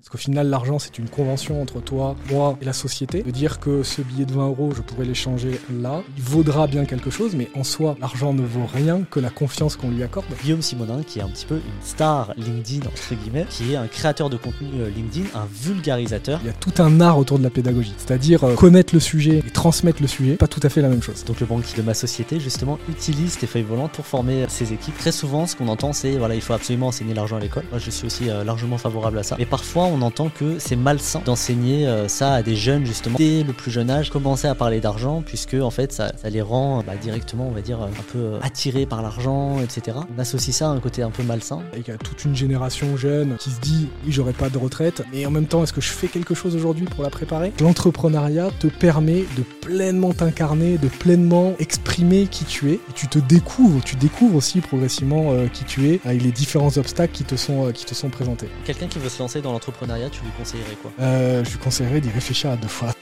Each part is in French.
Parce qu'au final, l'argent, c'est une convention entre toi, moi et la société. De dire que ce billet de 20 euros, je pourrais l'échanger là, il vaudra bien quelque chose, mais en soi, l'argent ne vaut rien que la confiance qu'on lui accorde. Guillaume Simonin, qui est un petit peu une star LinkedIn, entre guillemets, qui est un créateur de contenu euh, LinkedIn, un vulgarisateur. Il y a tout un art autour de la pédagogie, c'est-à-dire euh, connaître le sujet et transmettre le sujet, pas tout à fait la même chose. Donc le banquier de ma société, justement, utilise tes feuilles volantes pour former ses équipes. Très souvent, ce qu'on entend, c'est voilà, il faut absolument enseigner l'argent à l'école. Moi, je suis aussi euh, largement favorable à ça. Mais parfois, on entend que c'est malsain d'enseigner euh, ça à des jeunes, justement, dès le plus jeune âge, commencer à parler d'argent, puisque en fait, ça, ça les rend bah, directement, on va dire, un peu attirés par l'argent, etc. On associe ça à un côté un peu malsain. Et il y a toute une génération jeune qui se dit oui, j'aurai pas de retraite, mais en même temps, est-ce que je fais quelque chose aujourd'hui pour la préparer? L'entrepreneuriat te permet de pleinement t'incarner, de pleinement exprimer qui tu es. Et tu te découvres, tu découvres aussi progressivement euh, qui tu es avec les différents obstacles qui te sont, euh, qui te sont présentés. Quelqu'un qui veut se lancer dans l'entrepreneuriat, tu lui conseillerais quoi Euh, je lui conseillerais d'y réfléchir à deux fois.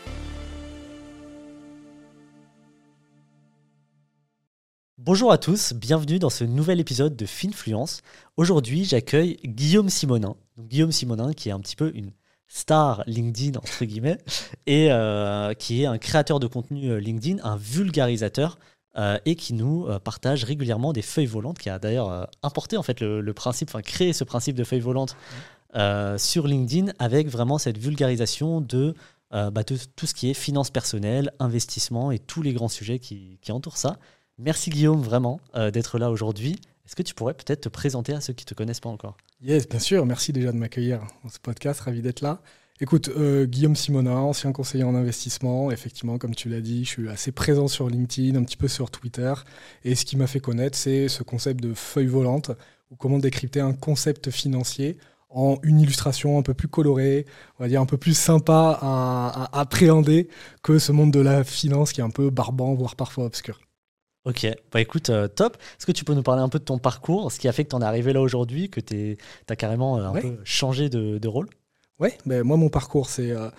Bonjour à tous, bienvenue dans ce nouvel épisode de Finfluence. Aujourd'hui, j'accueille Guillaume Simonin. Donc, Guillaume Simonin, qui est un petit peu une star LinkedIn, entre guillemets, et euh, qui est un créateur de contenu euh, LinkedIn, un vulgarisateur, euh, et qui nous euh, partage régulièrement des feuilles volantes, qui a d'ailleurs euh, importé en fait le, le principe, enfin créé ce principe de feuilles volantes euh, sur LinkedIn avec vraiment cette vulgarisation de, euh, bah, de tout ce qui est finance personnelle, investissement et tous les grands sujets qui, entourent ça. Merci Guillaume vraiment euh, d'être là aujourd'hui. Est-ce que tu pourrais peut-être te présenter à ceux qui ne te connaissent pas encore? Yes, bien sûr. Merci déjà de m'accueillir dans ce podcast. Ravi d'être là. Écoute, Guillaume Simonin, ancien conseiller en investissement. Effectivement, comme tu l'as dit, je suis assez présent sur LinkedIn, un petit peu sur Twitter. Et ce qui m'a fait connaître, c'est ce concept de feuille volante, ou comment décrypter un concept financier en une illustration un peu plus colorée, on va dire un peu plus sympa à, à appréhender que ce monde de la finance qui est un peu barbant, voire parfois obscur. Ok, bah écoute, euh, top. Est-ce que tu peux nous parler un peu de ton parcours, ce qui a fait que tu en es arrivé là aujourd'hui, que tu as carrément euh, un Ouais. peu changé de, de rôle? Ouais, ben moi mon parcours c'est euh,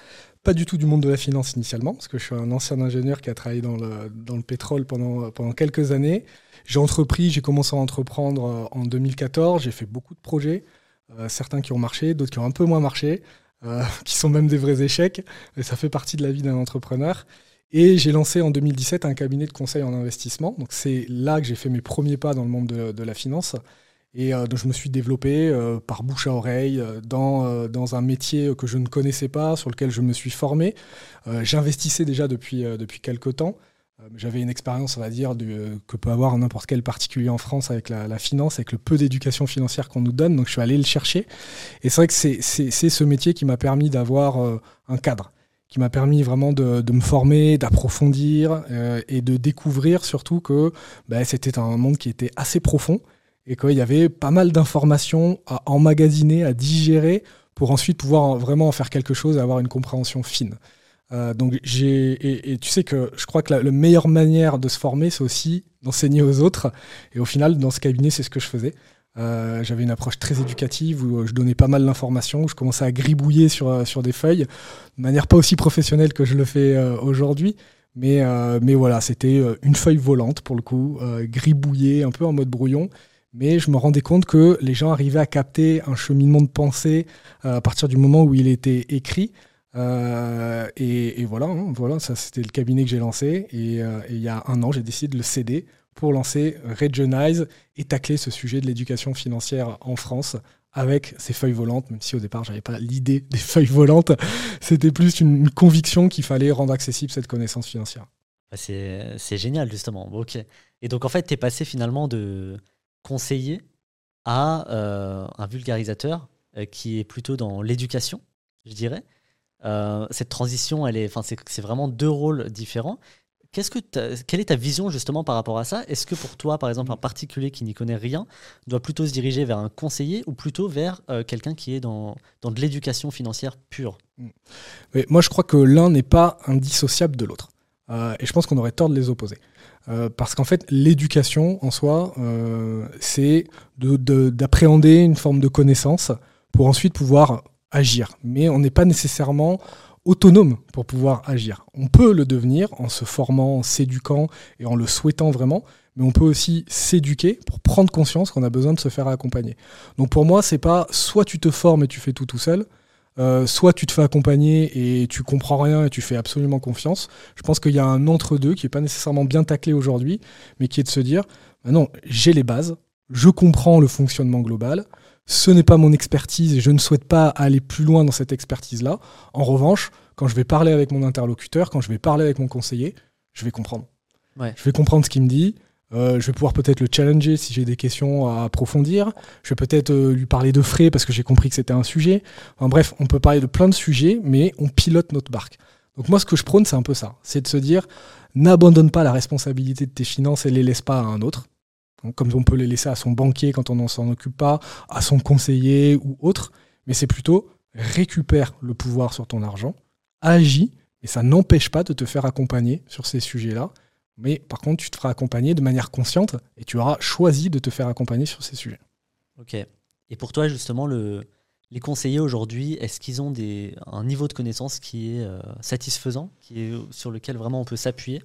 pas du tout du monde de la finance initialement, parce que je suis un ancien ingénieur qui a travaillé dans le, dans le pétrole pendant, pendant quelques années. J'ai entrepris, j'ai commencé à entreprendre euh, en 2014, j'ai fait beaucoup de projets, euh, certains qui ont marché, d'autres qui ont un peu moins marché, euh, qui sont même des vrais échecs, et ça fait partie de la vie d'un entrepreneur. Et j'ai lancé en 2017 un cabinet de conseil en investissement, donc c'est là que j'ai fait mes premiers pas dans le monde de, la finance. Et euh, donc je me suis développé euh, par bouche à oreille euh, dans, euh, un métier que je ne connaissais pas, sur lequel je me suis formé. Euh, J'investissais déjà depuis, euh, depuis quelques temps. Euh, J'avais une expérience, on va dire, que peut avoir n'importe quel particulier en France avec la, finance, avec le peu d'éducation financière qu'on nous donne. Donc je suis allé le chercher. Et c'est vrai que c'est ce métier qui m'a permis d'avoir euh, un cadre, qui m'a permis vraiment de, me former, d'approfondir euh, et de découvrir surtout que bah, c'était un monde qui était assez profond et qu'il y avait pas mal d'informations à emmagasiner, à digérer pour ensuite pouvoir en- vraiment en faire quelque chose et avoir une compréhension fine. Euh, donc j'ai et, tu sais que je crois que la, la meilleure manière de se former, c'est aussi d'enseigner aux autres. Et au final, dans ce cabinet, c'est ce que je faisais. Euh, J'avais une approche très éducative où euh, je donnais pas mal d'informations, où je commençais à gribouiller sur, sur des feuilles, de manière pas aussi professionnelle que je le fais aujourd'hui. Mais, mais voilà, c'était une feuille volante pour le coup, gribouillée, un peu en mode brouillon. Mais je me rendais compte que les gens arrivaient à capter un cheminement de pensée à partir du moment où il était écrit. Euh, et, voilà, hein, voilà, ça c'était le cabinet que j'ai lancé. Et, euh, et il y a un an, j'ai décidé de le céder pour lancer Regionize et tacler ce sujet de l'éducation financière en France avec ces feuilles volantes, même si au départ, j'avais pas l'idée des feuilles volantes. C'était plus une, conviction qu'il fallait rendre accessible cette connaissance financière. Bah, C'est génial, justement. Ok. Et donc, en fait, tu es passé finalement de conseiller à euh, un vulgarisateur qui est plutôt dans l'éducation, je dirais. Euh, cette transition, elle est, enfin, c'est vraiment deux rôles différents. Qu'est-ce que quelle est ta vision justement par rapport à ça? Est-ce que pour toi, par exemple, un particulier qui n'y connaît rien doit plutôt se diriger vers un conseiller ou plutôt vers euh, quelqu'un qui est dans, dans de l'éducation financière pure? Mais moi, je crois que l'un n'est pas indissociable de l'autre. Euh, et je pense qu'on aurait tort de les opposer. Parce qu'en fait, l'éducation en soi, c'est de- de- d'appréhender une forme de connaissance pour ensuite pouvoir agir. Mais on n'est pas nécessairement autonome pour pouvoir agir. On peut le devenir en se formant, en s'éduquant et en le souhaitant vraiment, mais on peut aussi s'éduquer pour prendre conscience qu'on a besoin de se faire accompagner. Donc pour moi, c'est pas soit tu te formes et tu fais tout tout seul, Euh, soit tu te fais accompagner et tu comprends rien et tu fais absolument confiance. Je pense qu'il y a un entre-deux qui n'est pas nécessairement bien taclé aujourd'hui, mais qui est de se dire bah non, j'ai les bases, je comprends le fonctionnement global, ce n'est pas mon expertise et je ne souhaite pas aller plus loin dans cette expertise-là. En revanche, quand je vais parler avec mon interlocuteur, quand je vais parler avec mon conseiller, je vais comprendre. Je vais comprendre ce qu'il me dit, euh, je vais pouvoir peut-être le challenger si j'ai des questions à approfondir. Je vais peut-être euh, lui parler de frais parce que j'ai compris que c'était un sujet. bref, on peut parler de plein de sujets, mais on pilote notre barque. Donc moi, ce que je prône, c'est un peu ça. C'est de se dire, n'abandonne pas la responsabilité de tes finances et les laisse pas à un autre. Comme on peut les laisser à son banquier quand on ne s'en occupe pas, à son conseiller ou autre. Mais c'est plutôt récupère le pouvoir sur ton argent, agis, et ça n'empêche pas de te faire accompagner sur ces sujets-là mais par contre, tu te feras accompagner de manière consciente et tu auras choisi de te faire accompagner sur ces sujets. Ok. Et pour toi, justement, le, les conseillers aujourd'hui, est-ce qu'ils ont des, un niveau de connaissance qui est euh, satisfaisant, qui est, sur lequel vraiment on peut s'appuyer?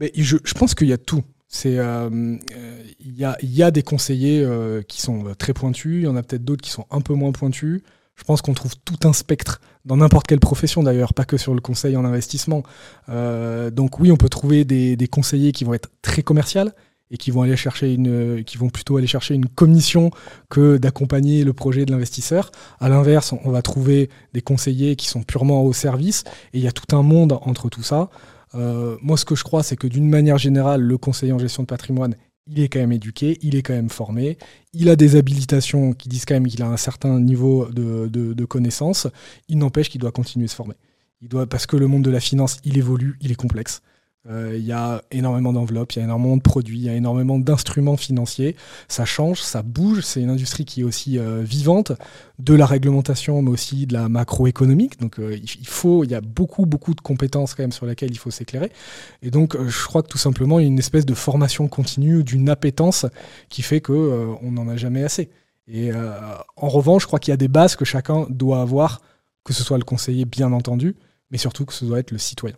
Mais je, je pense qu'il y a tout. C'est, euh, euh, il y, a, des conseillers qui sont très pointus, il y en a peut-être d'autres qui sont un peu moins pointus. Je pense qu'on trouve tout un spectre dans n'importe quelle profession d'ailleurs, pas que sur le conseil en investissement. Euh, donc oui, on peut trouver des, conseillers qui vont être très commerciaux et qui vont aller chercher une, qui vont plutôt aller chercher une commission que d'accompagner le projet de l'investisseur. À l'inverse, on va trouver des conseillers qui sont purement au service et il y a tout un monde entre tout ça. Euh, moi, ce que je crois, c'est que d'une manière générale, le conseiller en gestion de patrimoine il est quand même éduqué, il est quand même formé, il a des habilitations qui disent quand même qu'il a un certain niveau de, de, connaissance, il n'empêche qu'il doit continuer à se former. Il doit, parce que le monde de la finance, il évolue, il est complexe. Euh, il y a énormément d'enveloppes, il y a énormément de produits, il y a énormément d'instruments financiers. Ça change, ça bouge. C'est une industrie qui est aussi euh, vivante, de la réglementation, mais aussi de la macroéconomique. Donc euh, il faut, il y a beaucoup, beaucoup de compétences quand même sur lesquelles il faut s'éclairer. Et donc je crois que tout simplement il y a une espèce de formation continue, d'une appétence qui fait que on n'en a jamais assez. Et en revanche, je crois qu'il y a des bases que chacun doit avoir, que ce soit le conseiller bien entendu, mais surtout que ce doit être le citoyen.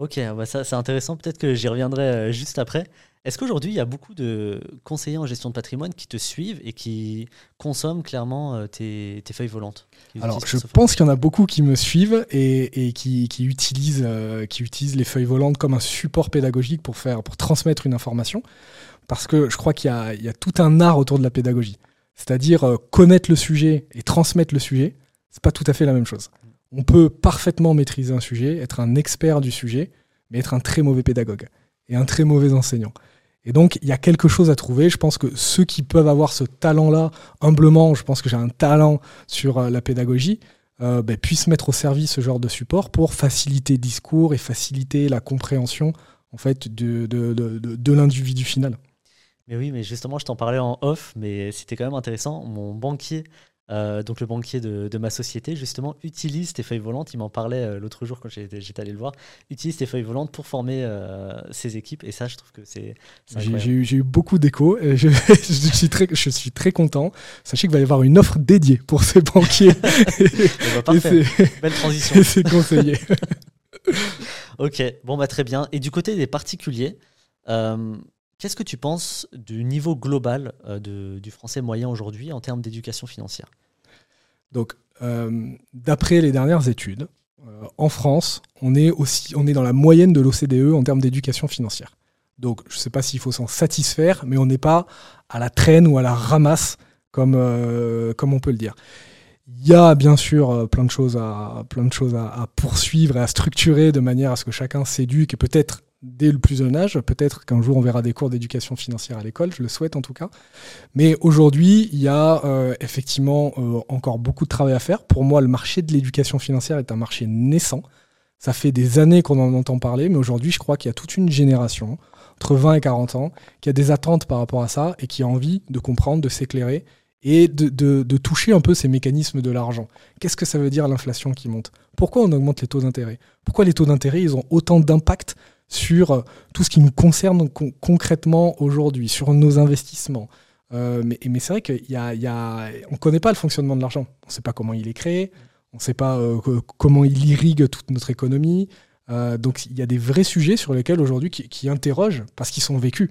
Ok, bah ça c'est intéressant. Peut-être que j'y reviendrai euh, juste après. Est-ce qu'aujourd'hui, il y a beaucoup de conseillers en gestion de patrimoine qui te suivent et qui consomment clairement euh, tes, feuilles volantes Alors, je pense qu'il y en a beaucoup qui me suivent et, qui, utilisent, euh, qui utilisent les feuilles volantes comme un support pédagogique pour, faire, pour transmettre une information. Parce que je crois qu'il y, y, a tout un art autour de la pédagogie. C'est-à-dire connaître le sujet et transmettre le sujet, c'est pas tout à fait la même chose. On peut parfaitement maîtriser un sujet, être un expert du sujet, mais être un très mauvais pédagogue et un très mauvais enseignant. Et donc, il y a quelque chose à trouver. Je pense que ceux qui peuvent avoir ce talent-là, humblement, je pense que j'ai un talent sur euh, la pédagogie, euh, ben, puissent mettre au service ce genre de support pour faciliter le discours et faciliter la compréhension en fait, de, de, de l'individu final. Mais oui, mais justement, je t'en parlais en off, mais c'était quand même intéressant. Mon banquier euh, donc le banquier de, ma société, justement, utilise tes feuilles volantes. Il m'en parlait euh, l'autre jour quand j'étais allé le voir. Utilise tes feuilles volantes pour former euh, ses équipes. Et ça, je trouve que c'est. J'ai eu, beaucoup d'échos. Je, je, suis très, je suis très content. Sachez qu'il va y avoir une offre dédiée pour ces banquiers. Belle transition. c'est conseillé. ok, bon, bah, très bien. Et du côté des particuliers, Qu'est-ce que tu penses du niveau global du français moyen aujourd'hui en termes d'éducation financière? Donc, euh, d'après les dernières études, euh, en France, on est, aussi, on est dans la moyenne de l'OCDE en termes d'éducation financière. Donc, je ne sais pas s'il faut s'en satisfaire, mais on n'est pas à la traîne ou à la ramasse, comme, euh, comme on peut le dire. Il y a bien sûr plein de choses, à, plein de choses à, poursuivre et à structurer de manière à ce que chacun s'éduque et peut-être dès le plus jeune âge. Peut-être qu'un jour on verra des cours d'éducation financière à l'école, je le souhaite en tout cas. Mais aujourd'hui, il y a euh, effectivement euh, encore beaucoup de travail à faire. Pour moi, le marché de l'éducation financière est un marché naissant. Ça fait des années qu'on en entend parler, mais aujourd'hui, je crois qu'il y a toute une génération, entre 20 et 40 ans, qui a des attentes par rapport à ça et qui a envie de comprendre, de s'éclairer et de, de, toucher un peu ces mécanismes de l'argent. Qu'est-ce que ça veut dire l'inflation qui monte? Pourquoi on augmente les taux d'intérêt? Pourquoi les taux d'intérêt ils ont autant d'impact sur euh, tout ce qui nous concerne concrètement aujourd'hui, sur nos investissements. Euh, mais, mais c'est vrai qu'on ne connaît pas le fonctionnement de l'argent. On ne sait pas comment il est créé, on ne sait pas euh, comment il irrigue toute notre économie. donc il y a des vrais sujets sur lesquels aujourd'hui qui, interrogent parce qu'ils sont vécus.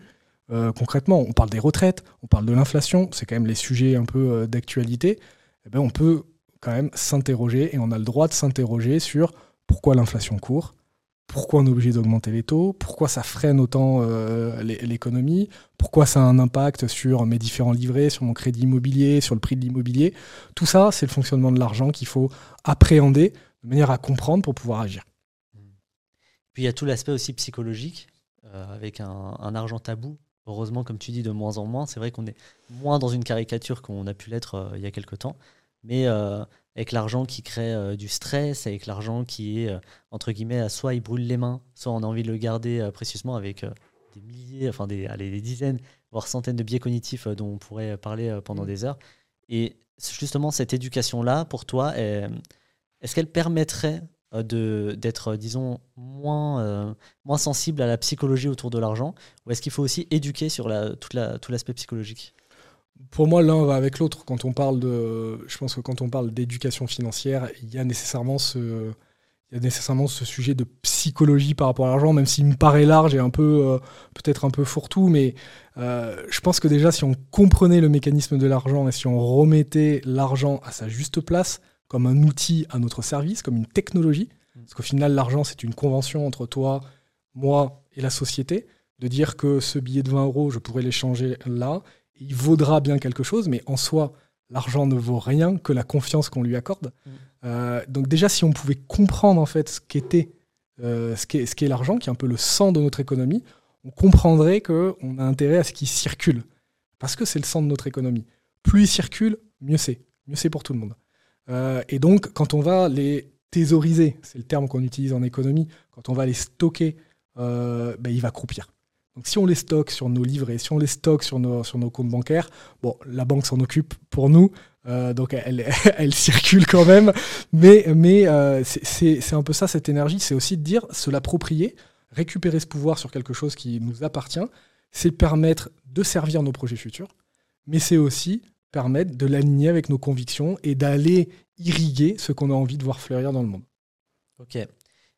concrètement, on parle des retraites, on parle de l'inflation, c'est quand même les sujets un peu d'actualité. Eh ben, on peut quand même s'interroger, et on a le droit de s'interroger sur pourquoi l'inflation court, pourquoi on est obligé d'augmenter les taux, pourquoi ça freine autant euh, l'économie, pourquoi ça a un impact sur mes différents livrets, sur mon crédit immobilier, sur le prix de l'immobilier. Tout ça, c'est le fonctionnement de l'argent qu'il faut appréhender de manière à comprendre pour pouvoir agir. Puis il y a tout l'aspect aussi psychologique, euh, avec un, argent tabou. Heureusement, comme tu dis, de moins en moins. C'est vrai qu'on est moins dans une caricature qu'on a pu l'être euh, il y a quelque temps. Mais avec l'argent qui crée euh, du stress, avec l'argent qui est, euh, entre guillemets, soit il brûle les mains, soit on a envie de le garder euh, précieusement avec des milliers, enfin des, allez, des dizaines, voire centaines de biais cognitifs dont on pourrait parler pendant mmh. des heures. Et justement, cette éducation-là, pour toi, est-ce qu'elle permettrait d'être, disons, moins, moins sensible à la psychologie autour de l'argent? Ou est-ce qu'il faut aussi éduquer sur la, toute la, tout l'aspect psychologique? Pour moi, l'un va avec l'autre. Quand on parle de, je pense que quand on parle d'éducation financière, il y a nécessairement ce, il y a nécessairement ce sujet de psychologie par rapport à l'argent, même s'il me paraît large et un peu, euh, peut-être un peu fourre-tout, mais euh, je pense que déjà, si on comprenait le mécanisme de l'argent et si on remettait l'argent à sa juste place, comme un outil à notre service, comme une technologie, parce qu'au final, l'argent, c'est une convention entre toi, moi et la société, de dire que ce billet de 20 euros, je pourrais l'échanger là, il vaudra bien quelque chose, mais en soi, l'argent ne vaut rien que la confiance qu'on lui accorde. Mm. Euh, donc déjà, si on pouvait comprendre en fait ce qu'était, euh, ce qu'est l'argent, qui est un peu le sang de notre économie, on comprendrait qu'on a intérêt à ce qu'il circule, parce que c'est le sang de notre économie. Plus il circule, mieux c'est, mieux c'est pour tout le monde. Euh, et donc, quand on va les thésauriser, c'est le terme qu'on utilise en économie, quand on va les stocker, ben, il va croupir. Donc si on les stocke sur nos livrets, si on les stocke sur nos, comptes bancaires, bon, la banque s'en occupe pour nous, euh, donc elle, circule quand même, mais, mais euh, c'est un peu ça cette énergie, c'est aussi de dire se l'approprier, récupérer ce pouvoir sur quelque chose qui nous appartient, c'est permettre de servir nos projets futurs, mais c'est aussi permettre de l'aligner avec nos convictions et d'aller irriguer ce qu'on a envie de voir fleurir dans le monde. Ok.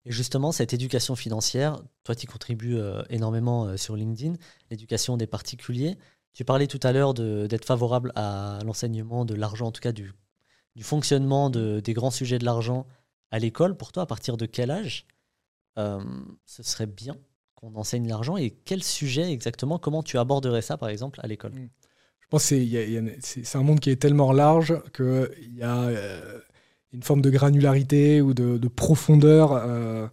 Et justement, cette éducation financière, toi, tu contribues euh, énormément euh, sur LinkedIn, l'éducation des particuliers. Tu parlais tout à l'heure d'être favorable à l'enseignement de l'argent, en tout cas du, fonctionnement de, des grands sujets de l'argent à l'école. Pour toi, à partir de quel âge euh, ce serait bien qu'on enseigne l'argent et quel sujet exactement Comment tu aborderais ça, par exemple, à l'école? Mmh. Je pense que c'est un monde qui est tellement large qu'il y a une forme de granularité ou de, profondeur. Euh,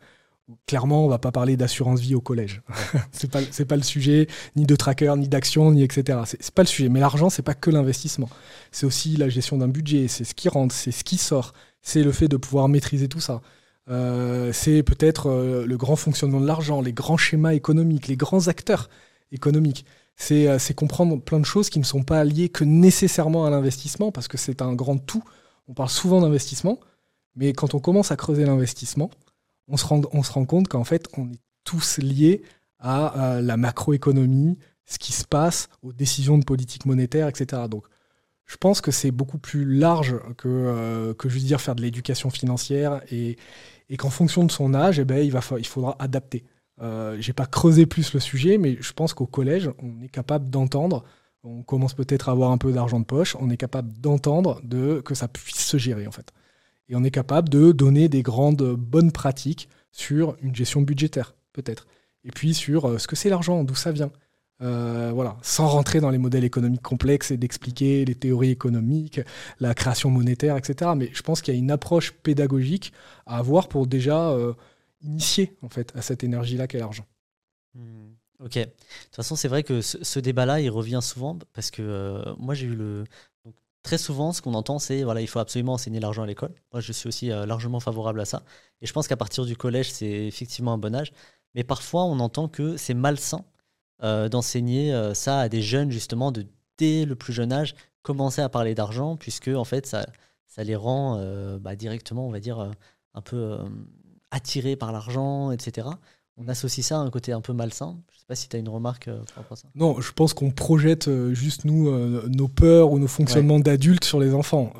clairement, on va pas parler d'assurance vie au collège. c'est pas pas le sujet, ni de tracker, ni d'action, ni etc. C'est pas le sujet. Mais l'argent, c'est pas que l'investissement. C'est aussi la gestion d'un budget. C'est ce qui rentre, c'est ce qui sort. C'est le fait de pouvoir maîtriser tout ça. Euh, c'est peut-être euh, le grand fonctionnement de l'argent, les grands schémas économiques, les grands acteurs économiques. C'est comprendre plein de choses qui ne sont pas liées que nécessairement à l'investissement, parce que c'est un grand tout on parle souvent d'investissement, mais quand on commence à creuser l'investissement, on se rend, on se rend compte qu'en fait, on est tous liés à, la macroéconomie, ce qui se passe, aux décisions de politique monétaire, etc. Donc, je pense que c'est beaucoup plus large que, euh, que juste dire faire de l'éducation financière et, qu'en fonction de son âge, eh ben, il, va, il faudra adapter. Euh, Je n'ai pas creusé plus le sujet, mais je pense qu'au collège, on est capable d'entendre on commence peut-être à avoir un peu d'argent de poche, on est capable d'entendre de, que ça puisse se gérer en fait. Et on est capable de donner des grandes bonnes pratiques sur une gestion budgétaire, peut-être. Et puis sur euh, ce que c'est l'argent, d'où ça vient. Euh, voilà, sans rentrer dans les modèles économiques complexes et d'expliquer les théories économiques, la création monétaire, etc. Mais je pense qu'il y a une approche pédagogique à avoir pour déjà euh, initier en fait à cette énergie-là qu'est l'argent. Hmm. Ok. De toute façon, c'est vrai que ce, débat-là, il revient souvent parce que euh, moi, j'ai eu le. très souvent, ce qu'on entend, c'est voilà, il faut absolument enseigner l'argent à l'école. Moi, je suis aussi euh, largement favorable à ça. Et je pense qu'à partir du collège, c'est effectivement un bon âge. Mais parfois, on entend que c'est malsain euh, d'enseigner ça à des jeunes, justement, de dès le plus jeune âge, commencer à parler d'argent, puisque en fait, ça, ça les rend bah, directement, on va dire, un peu attirés par l'argent, etc on associe ça à un côté un peu malsain. Je ne sais pas si tu as une remarque euh, par rapport à ça. Non, je pense qu'on projette euh, juste nous euh, nos peurs ou nos fonctionnements d'adultes sur les enfants.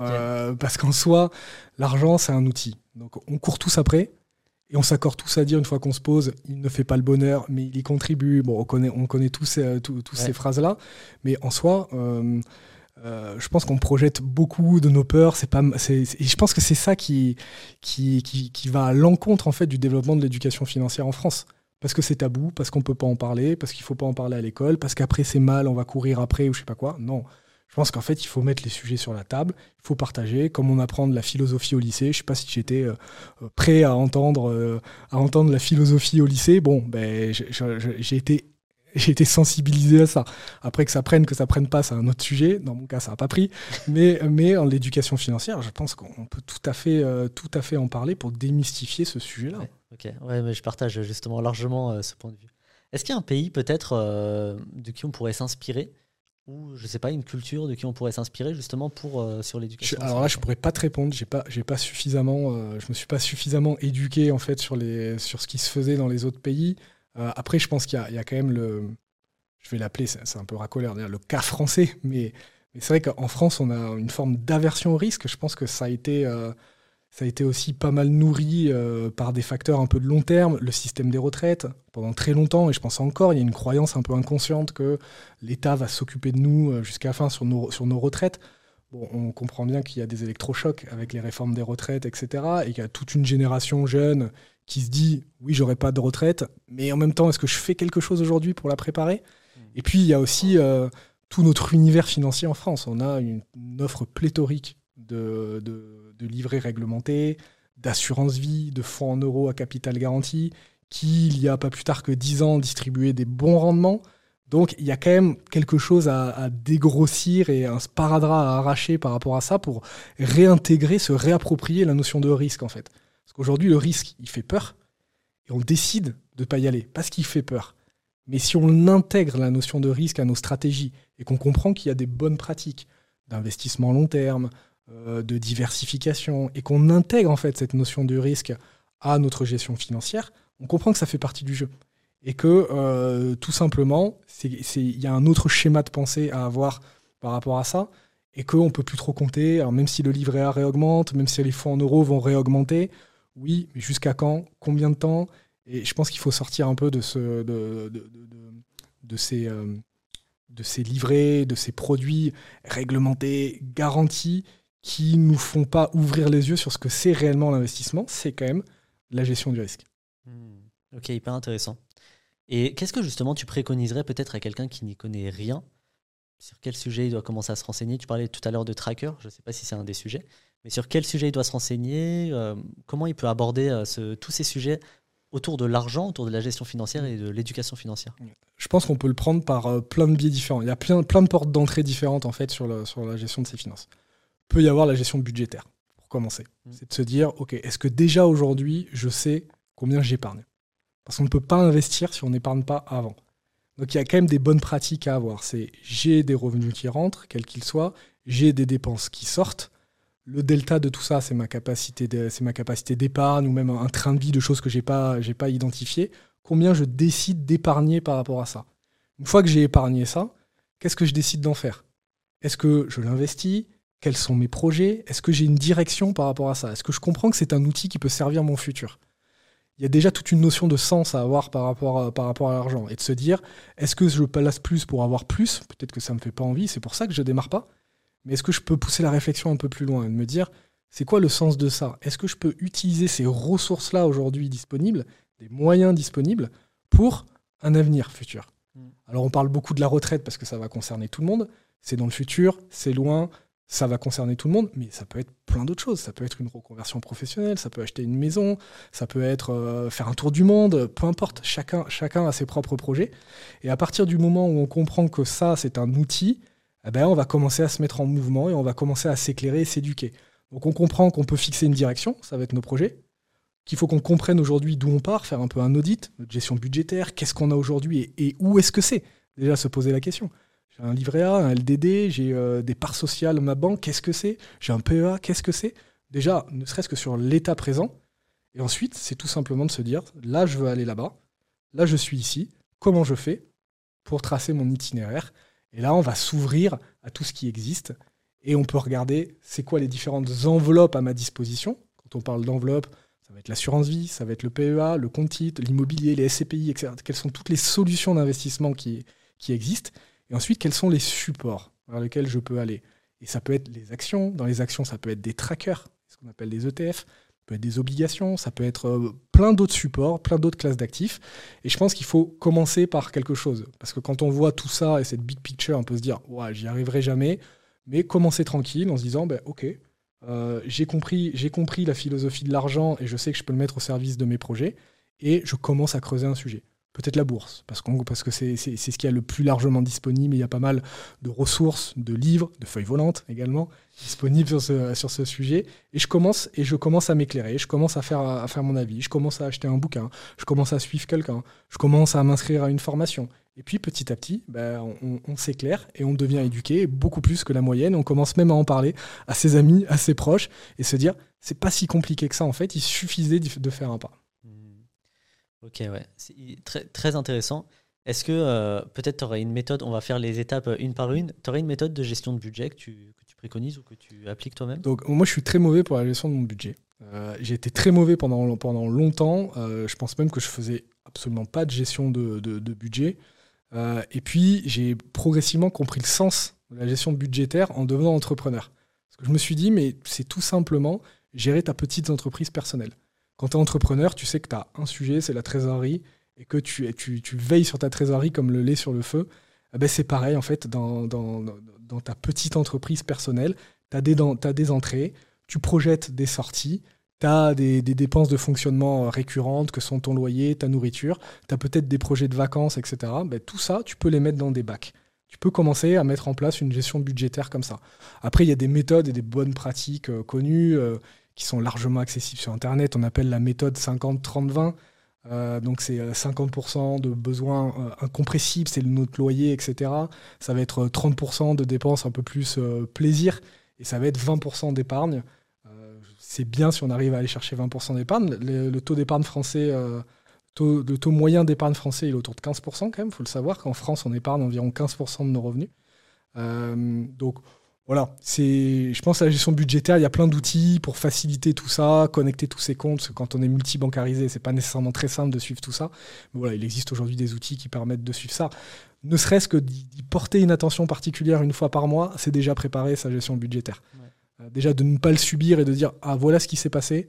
parce qu'en soi, l'argent, c'est un outil. Donc on court tous après. Et on s'accorde tous à dire, une fois qu'on se pose, il ne fait pas le bonheur, mais il y contribue. Bon, on connaît, on connaît tous ces, tous, ces phrases-là. Mais en soi, je pense qu'on projette beaucoup de nos peurs. C'est pas, je pense que c'est ça qui, qui, qui, va à l'encontre en fait du développement de l'éducation financière en France. Parce que c'est tabou, parce qu'on peut pas en parler, parce qu'il faut pas en parler à l'école, parce qu'après c'est mal, on va courir après ou je sais pas quoi. Non, je pense qu'en fait, il faut mettre les sujets sur la table, il faut partager, comme on apprend de la philosophie au lycée. Je sais pas si j'étais euh, euh, prêt à entendre, euh, à entendre la philosophie au lycée. Bon, ben, j'ai été j'ai été sensibilisé à ça. Après que ça prenne, que ça prenne pas, c'est un autre sujet. Dans mon cas, ça n'a pas pris. Mais, mais en l'éducation financière, je pense qu'on peut tout à, fait, tout à fait en parler pour démystifier ce sujet-là. ok, ouais, mais je partage justement largement ce point de vue. Est-ce qu'il y a un pays peut-être de qui on pourrait s'inspirer ou je sais pas une culture de qui on pourrait s'inspirer justement pour euh, sur l'éducation Alors là, je pourrais pas te répondre. J'ai pas, j'ai pas suffisamment, euh, je me suis pas suffisamment éduqué en fait sur les, sur ce qui se faisait dans les autres pays. Euh, après, je pense qu'il y, a, quand même le, je vais l'appeler, c'est un peu racoleur, le cas français, mais, c'est vrai qu'en France, on a une forme d'aversion au risque. Je pense que ça a été ça a été aussi pas mal nourri euh, par des facteurs un peu de long terme, le système des retraites. Pendant très longtemps, et je pense encore, il y a une croyance un peu inconsciente que l'État va s'occuper de nous euh, jusqu'à la fin sur nos, sur nos retraites. Bon, on comprend bien qu'il y a des électrochocs avec les réformes des retraites, etc. Et qu'il y a toute une génération jeune qui se dit oui, j'aurai pas de retraite, mais en même temps, est-ce que je fais quelque chose aujourd'hui pour la préparer? Et puis, il y a aussi euh, tout notre univers financier en France. On a une, offre pléthorique de de livrets réglementés, d'assurance vie, de fonds en euros à capital garanti, qui, il y a pas plus tard que 10 ans, distribuaient des bons rendements. Donc il y a quand même quelque chose à, dégrossir et un sparadrap à arracher par rapport à ça pour réintégrer, se réapproprier la notion de risque en fait. Qu'aujourd'hui le risque, il fait peur et on décide de ne pas y aller parce qu'il fait peur. Mais si on intègre la notion de risque à nos stratégies et qu'on comprend qu'il y a des bonnes pratiques d'investissement long terme, euh, de diversification et qu'on intègre en fait cette notion du risque à notre gestion financière, on comprend que ça fait partie du jeu. Et que euh, tout simplement, il y a un autre schéma de pensée à avoir par rapport à ça, et qu'on ne peut plus trop compter. Alors même si le livret A réaugmente, même si les fonds en euros vont réaugmenter, oui, mais jusqu'à quand? Combien de temps? Et je pense qu'il faut sortir un peu de, ce, de, de, ces, euh, de ces livrets, de ces produits réglementés, garantis, qui nous font pas ouvrir les yeux sur ce que c'est réellement l'investissement, c'est quand même la gestion du risque. Hmm. Ok, hyper intéressant. Et qu'est-ce que justement tu préconiserais peut-être à quelqu'un qui n'y connaît rien? Sur quel sujet il doit commencer à se renseigner? Tu parlais tout à l'heure de tracker, je ne sais pas si c'est un des sujets, mais sur quel sujet il doit se renseigner euh, Comment il peut aborder euh, tous ces sujets autour de l'argent, autour de la gestion financière et de l'éducation financière? Je pense qu'on peut le prendre par euh, plein de biais différents. Il y a plein, plein de portes d'entrée différentes en fait sur, sur la gestion de ses finances peut y avoir la gestion budgétaire, pour commencer. Mm. C'est de se dire, OK, est-ce que déjà aujourd'hui, je sais combien j'épargne? Parce qu'on ne peut pas investir si on n'épargne pas avant. Donc il y a quand même des bonnes pratiques à avoir. C'est j'ai des revenus qui rentrent, quels qu'ils soient, j'ai des dépenses qui sortent. Le delta de tout ça, c'est ma capacité, c'est ma capacité d'épargne ou même un train de vie de choses que j'ai pas, j'ai pas identifié. Combien je décide d'épargner par rapport à ça? Une fois que j'ai épargné ça, qu'est-ce que je décide d'en faire? Est-ce que je l'investis? Quels sont mes projets? Est-ce que j'ai une direction par rapport à ça? Est-ce que je comprends que c'est un outil qui peut servir mon futur? Il y a déjà toute une notion de sens à avoir par rapport à, l'argent et de se dire est-ce que je place plus pour avoir plus? Peut-être que ça me fait pas envie, c'est pour ça que je démarre pas. Mais est-ce que je peux pousser la réflexion un peu plus loin et me dire c'est quoi le sens de ça? Est-ce que je peux utiliser ces ressources-là aujourd'hui disponibles, des moyens disponibles, pour un avenir futur? Mm. Alors on parle beaucoup de la retraite parce que ça va concerner tout le monde. C'est dans le futur, c'est loin, ça va concerner tout le monde, mais ça peut être plein d'autres choses. Ça peut être une reconversion professionnelle, ça peut acheter une maison, ça peut être euh, faire un tour du monde, peu importe. Chacun, chacun a ses propres projets. Et à partir du moment où on comprend que ça, c'est un outil, eh ben, on va commencer à se mettre en mouvement et on va commencer à s'éclairer et s'éduquer. Donc on comprend qu'on peut fixer une direction, ça va être nos projets, qu'il faut qu'on comprenne aujourd'hui d'où on part, faire un peu un audit, notre gestion budgétaire, qu'est-ce qu'on a aujourd'hui et où est-ce que c'est? Déjà se poser la question. J'ai un livret A, un LDD, j'ai euh, des parts sociales ma banque, qu'est-ce que c'est? J'ai un PEA, qu'est-ce que c'est? Déjà, ne serait-ce que sur l'état présent. Et ensuite, c'est tout simplement de se dire, là, je veux aller là-bas, là, je suis ici, comment je fais pour tracer mon itinéraire? Et là, on va s'ouvrir à tout ce qui existe et on peut regarder c'est quoi les différentes enveloppes à ma disposition. Quand on parle d'enveloppe, ça va être l'assurance vie, ça va être le PEA, le compte titre, l'immobilier, les SCPI, etc. Quelles sont toutes les solutions d'investissement qui, qui existent et ensuite, quels sont les supports vers lesquels je peux aller. Et ça peut être les actions. Dans les actions, ça peut être des trackers, ce qu'on appelle des ETF. Peut être des obligations, ça peut être euh, plein d'autres supports, plein d'autres classes d'actifs. Et je pense qu'il faut commencer par quelque chose. Parce que quand on voit tout ça et cette big picture, on peut se dire, ouais, j'y arriverai jamais. Mais commencer tranquille en se disant, ben, ok, euh, j'ai compris, j'ai compris la philosophie de l'argent et je sais que je peux le mettre au service de mes projets. Et je commence à creuser un sujet peut-être la bourse, parce, parce que c'est ce qu'il y a le plus largement disponible. Il y a pas mal de ressources, de livres, de feuilles volantes également disponibles sur ce, sujet. Et je commence, et je commence à m'éclairer, je commence à faire, à faire mon avis, je commence à acheter un bouquin, je commence à suivre quelqu'un, je commence à m'inscrire à une formation. Et puis petit à petit, ben, on, on s'éclaire et on devient éduqué beaucoup plus que la moyenne. On commence même à en parler à ses amis, à ses proches et se dire c'est pas si compliqué que ça en fait. Il suffisait de faire un pas. Ok, ouais. C'est très, très intéressant. Est-ce que euh, peut-être tu aurais une méthode, on va faire les étapes euh, une par une, tu aurais une méthode de gestion de budget que tu, préconises ou que tu appliques toi-même? Donc moi je suis très mauvais pour la gestion de mon budget. Euh, j'ai été très mauvais pendant, pendant longtemps. je pense même que je faisais absolument pas de gestion de, de, de budget. et puis j'ai progressivement compris le sens de la gestion budgétaire en devenant entrepreneur. Parce que je me suis dit, mais c'est tout simplement gérer ta petite entreprise personnelle. Quand tu es entrepreneur, tu sais que tu as un sujet, c'est la trésorerie, et que tu, veilles sur ta trésorerie comme le lait sur le feu. Eh ben c'est pareil, en fait, dans, ta petite entreprise personnelle, tu as, des entrées, tu projettes des sorties, tu as des, dépenses de fonctionnement récurrentes que sont ton loyer, ta nourriture, tu as peut-être des projets de vacances, etc. Ben, tout ça, tu peux les mettre dans des bacs. Tu peux commencer à mettre en place une gestion budgétaire comme ça. Après, il y a des méthodes et des bonnes pratiques euh, connues. Euh, qui sont largement accessibles sur Internet. On appelle la méthode 50-30-20. Euh, donc c'est 50% euh, de besoins euh, incompressibles, c'est notre loyer, etc. Ça va être 30% de dépenses un peu plus plaisir et ça va être 20% d'épargne. c'est bien si on arrive à aller chercher 20% d'épargne. Le, taux d'épargne français, le taux moyen d'épargne français, il est autour de 15% quand même. Il faut le savoir qu'en France, on épargne environ 15% de nos revenus. donc voilà, c'est, je pense à la gestion budgétaire, il y a plein d'outils pour faciliter tout ça, connecter tous ces comptes. Parce que quand on est multibancarisé, c'est pas nécessairement très simple de suivre tout ça. Mais voilà, il existe aujourd'hui des outils qui permettent de suivre ça. Ne serait-ce que d'y porter une attention particulière une fois par mois, c'est déjà préparer sa gestion budgétaire. Euh, déjà de ne pas le subir et de dire ah voilà ce qui s'est passé,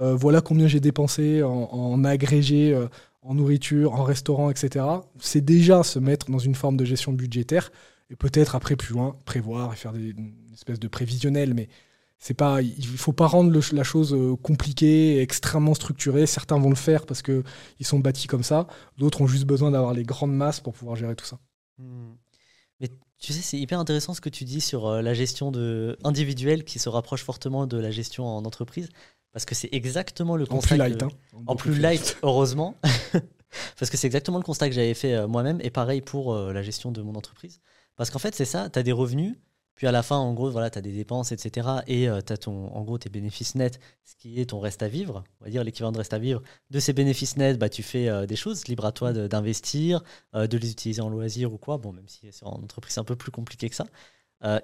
euh, voilà combien j'ai dépensé en, agrégé, euh, en nourriture, en restaurant, etc. C'est déjà se mettre dans une forme de gestion budgétaire et peut-être après plus loin prévoir et faire des, une espèce de prévisionnel, mais c'est pas, il faut pas rendre la chose euh, compliquée, extrêmement structurée. Certains vont le faire parce que ils sont bâtis comme ça. D'autres ont juste besoin d'avoir les grandes masses pour pouvoir gérer tout ça. Hmm. Mais tu sais, c'est hyper intéressant ce que tu dis sur euh, la gestion de individuelle qui se rapproche fortement de la gestion en entreprise, parce que c'est exactement le constat. En plus light, hein. en, plus light, heureusement, parce que c'est exactement le constat que j'avais fait euh, moi-même, et pareil pour la gestion de mon entreprise. Parce qu'en fait, c'est ça, tu as des revenus, puis à la fin, en gros, voilà, tu as des dépenses, etc. Et euh, tu as ton, en gros tes bénéfices nets, ce qui est ton reste à vivre, on va dire l'équivalent de reste à vivre. De ces bénéfices nets, bah, tu fais euh, des choses, libre à toi d'investir, euh, de, les utiliser en loisir ou quoi. Bon, même si c'est en entreprise, c'est un peu plus compliqué que ça.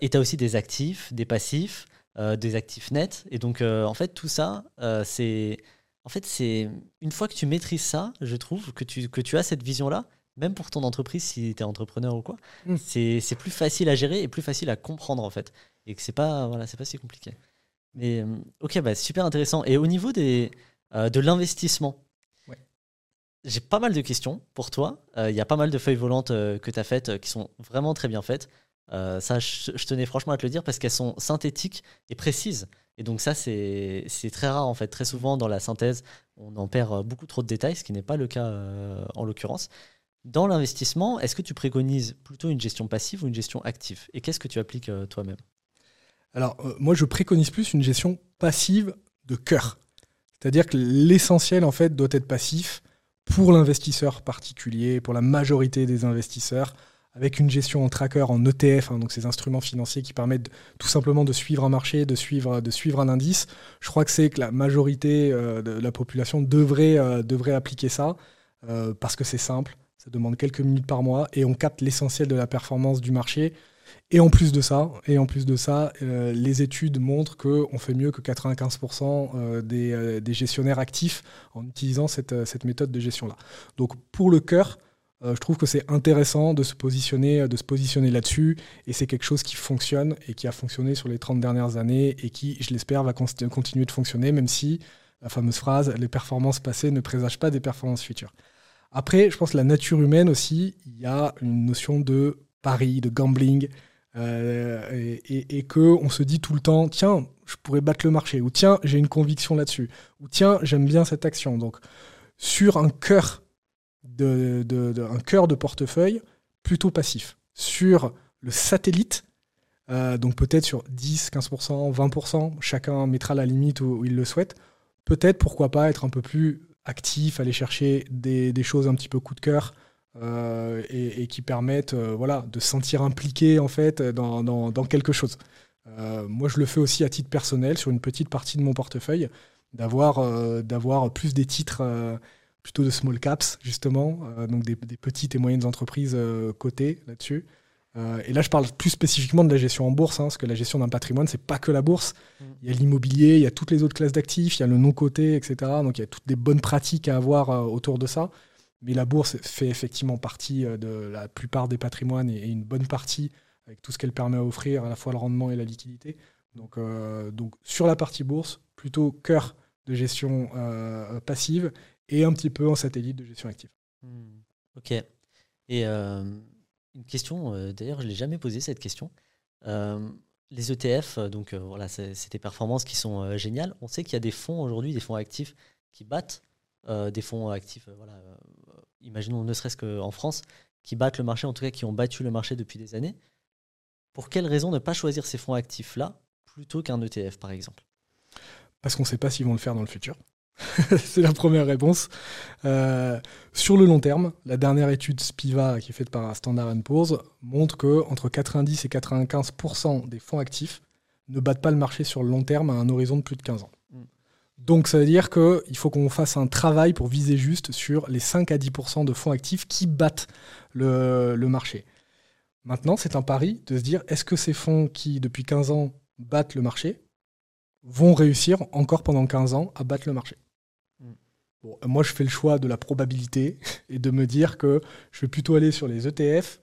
et tu as aussi des actifs, des passifs, des actifs nets. Et donc, en fait, tout ça, c'est. En fait, c'est une fois que tu maîtrises ça, je trouve que tu, que tu as cette vision-là, même pour ton entreprise, si tu es entrepreneur ou quoi, mm. c'est plus facile à gérer et plus facile à comprendre en fait. Et que c'est pas, voilà, pas si compliqué. Mais euh, ok, bah, super intéressant. Et au niveau des, euh, de l'investissement, j'ai pas mal de questions pour toi. Euh, il y a pas mal de feuilles volantes que tu as faites qui sont vraiment très bien faites. ça, je, je, tenais franchement à te le dire parce qu'elles sont synthétiques et précises. Et donc ça, c'est très rare en fait. Très souvent dans la synthèse, on en perd beaucoup trop de détails, ce qui n'est pas le cas en l'occurrence. Dans l'investissement, est-ce que tu préconises plutôt une gestion passive ou une gestion active? Et qu'est-ce que tu appliques euh, toi-même? Alors, euh, moi, je préconise plus une gestion passive de cœur. C'est-à-dire que l'essentiel, en fait, doit être passif pour l'investisseur particulier, pour la majorité des investisseurs, avec une gestion en tracker, en ETF, hein, donc ces instruments financiers qui permettent tout simplement de suivre un marché, de suivre, de suivre un indice. Je crois que c'est que la majorité euh, de la population devrait, devrait appliquer ça, parce que c'est simple, ça demande quelques minutes par mois et on capte l'essentiel de la performance du marché. Et en plus de ça, et en plus de ça euh, les études montrent qu'on fait mieux que 95% euh, euh, des, gestionnaires actifs en utilisant cette, cette méthode de gestion-là. Donc pour le cœur, je trouve que c'est intéressant de se positionner, de se positionner là-dessus. Et c'est quelque chose qui fonctionne et qui a fonctionné sur les 30 dernières années et qui, je l'espère, va continuer de fonctionner, même si la fameuse phrase les performances passées ne présagent pas des performances futures. Après, je pense que la nature humaine aussi, il y a une notion de pari, de gambling, euh, et, et, que on se dit tout le temps, tiens, je pourrais battre le marché, ou tiens, j'ai une conviction là-dessus, ou tiens, j'aime bien cette action. Donc, sur un cœur de, un cœur de portefeuille plutôt passif. Sur le satellite, euh, donc peut-être sur 10, 15%, 20%, chacun mettra la limite où il le souhaite. Peut-être, pourquoi pas, être un peu plus actif, aller chercher des, choses un petit peu coup de cœur euh, et, qui permettent euh, voilà, de se sentir impliqué en fait dans, quelque chose. Euh, moi, je le fais aussi à titre personnel sur une petite partie de mon portefeuille, d'avoir plus des titres plutôt de small caps justement, donc des, petites et moyennes entreprises cotées là-dessus. Euh, et là, je parle plus spécifiquement de la gestion en bourse, hein, parce que la gestion d'un patrimoine, c'est pas que la bourse. Mm. Il y a l'immobilier, il y a toutes les autres classes d'actifs, il y a le non-coté, etc. Donc il y a toutes des bonnes pratiques à avoir euh, autour de ça. Mais la bourse fait effectivement partie euh, de la plupart des patrimoines et, une bonne partie avec tout ce qu'elle permet à offrir, à la fois le rendement et la liquidité. Donc, donc sur la partie bourse, plutôt cœur de gestion passive et un petit peu en satellite de gestion active. Mm. Ok. Et une question, euh, d'ailleurs, je ne l'ai jamais posée cette question. Euh, les ETF, euh, donc voilà, c'est des performances qui sont géniales. On sait qu'il y a des fonds aujourd'hui, des fonds actifs qui battent des fonds actifs, voilà, imaginons ne serait-ce qu'en France, qui battent le marché, en tout cas qui ont battu le marché depuis des années. Pour quelle raison ne pas choisir ces fonds actifs-là plutôt qu'un ETF, par exemple? Parce qu'on ne sait pas s'ils vont le faire dans le futur. c'est la première réponse. Euh, sur le long terme, la dernière étude Spiva qui est faite par Standard Poor's montre que entre 90 et 95% des fonds actifs ne battent pas le marché sur le long terme à un horizon de plus de 15 ans. Mm. Donc ça veut dire qu'il faut qu'on fasse un travail pour viser juste sur les 5 à 10% de fonds actifs qui battent le, le marché. Maintenant, c'est un pari de se dire est-ce que ces fonds qui, depuis 15 ans, battent le marché, vont réussir encore pendant 15 ans à battre le marché? Moi, je fais le choix de la probabilité et de me dire que je vais plutôt aller sur les ETF,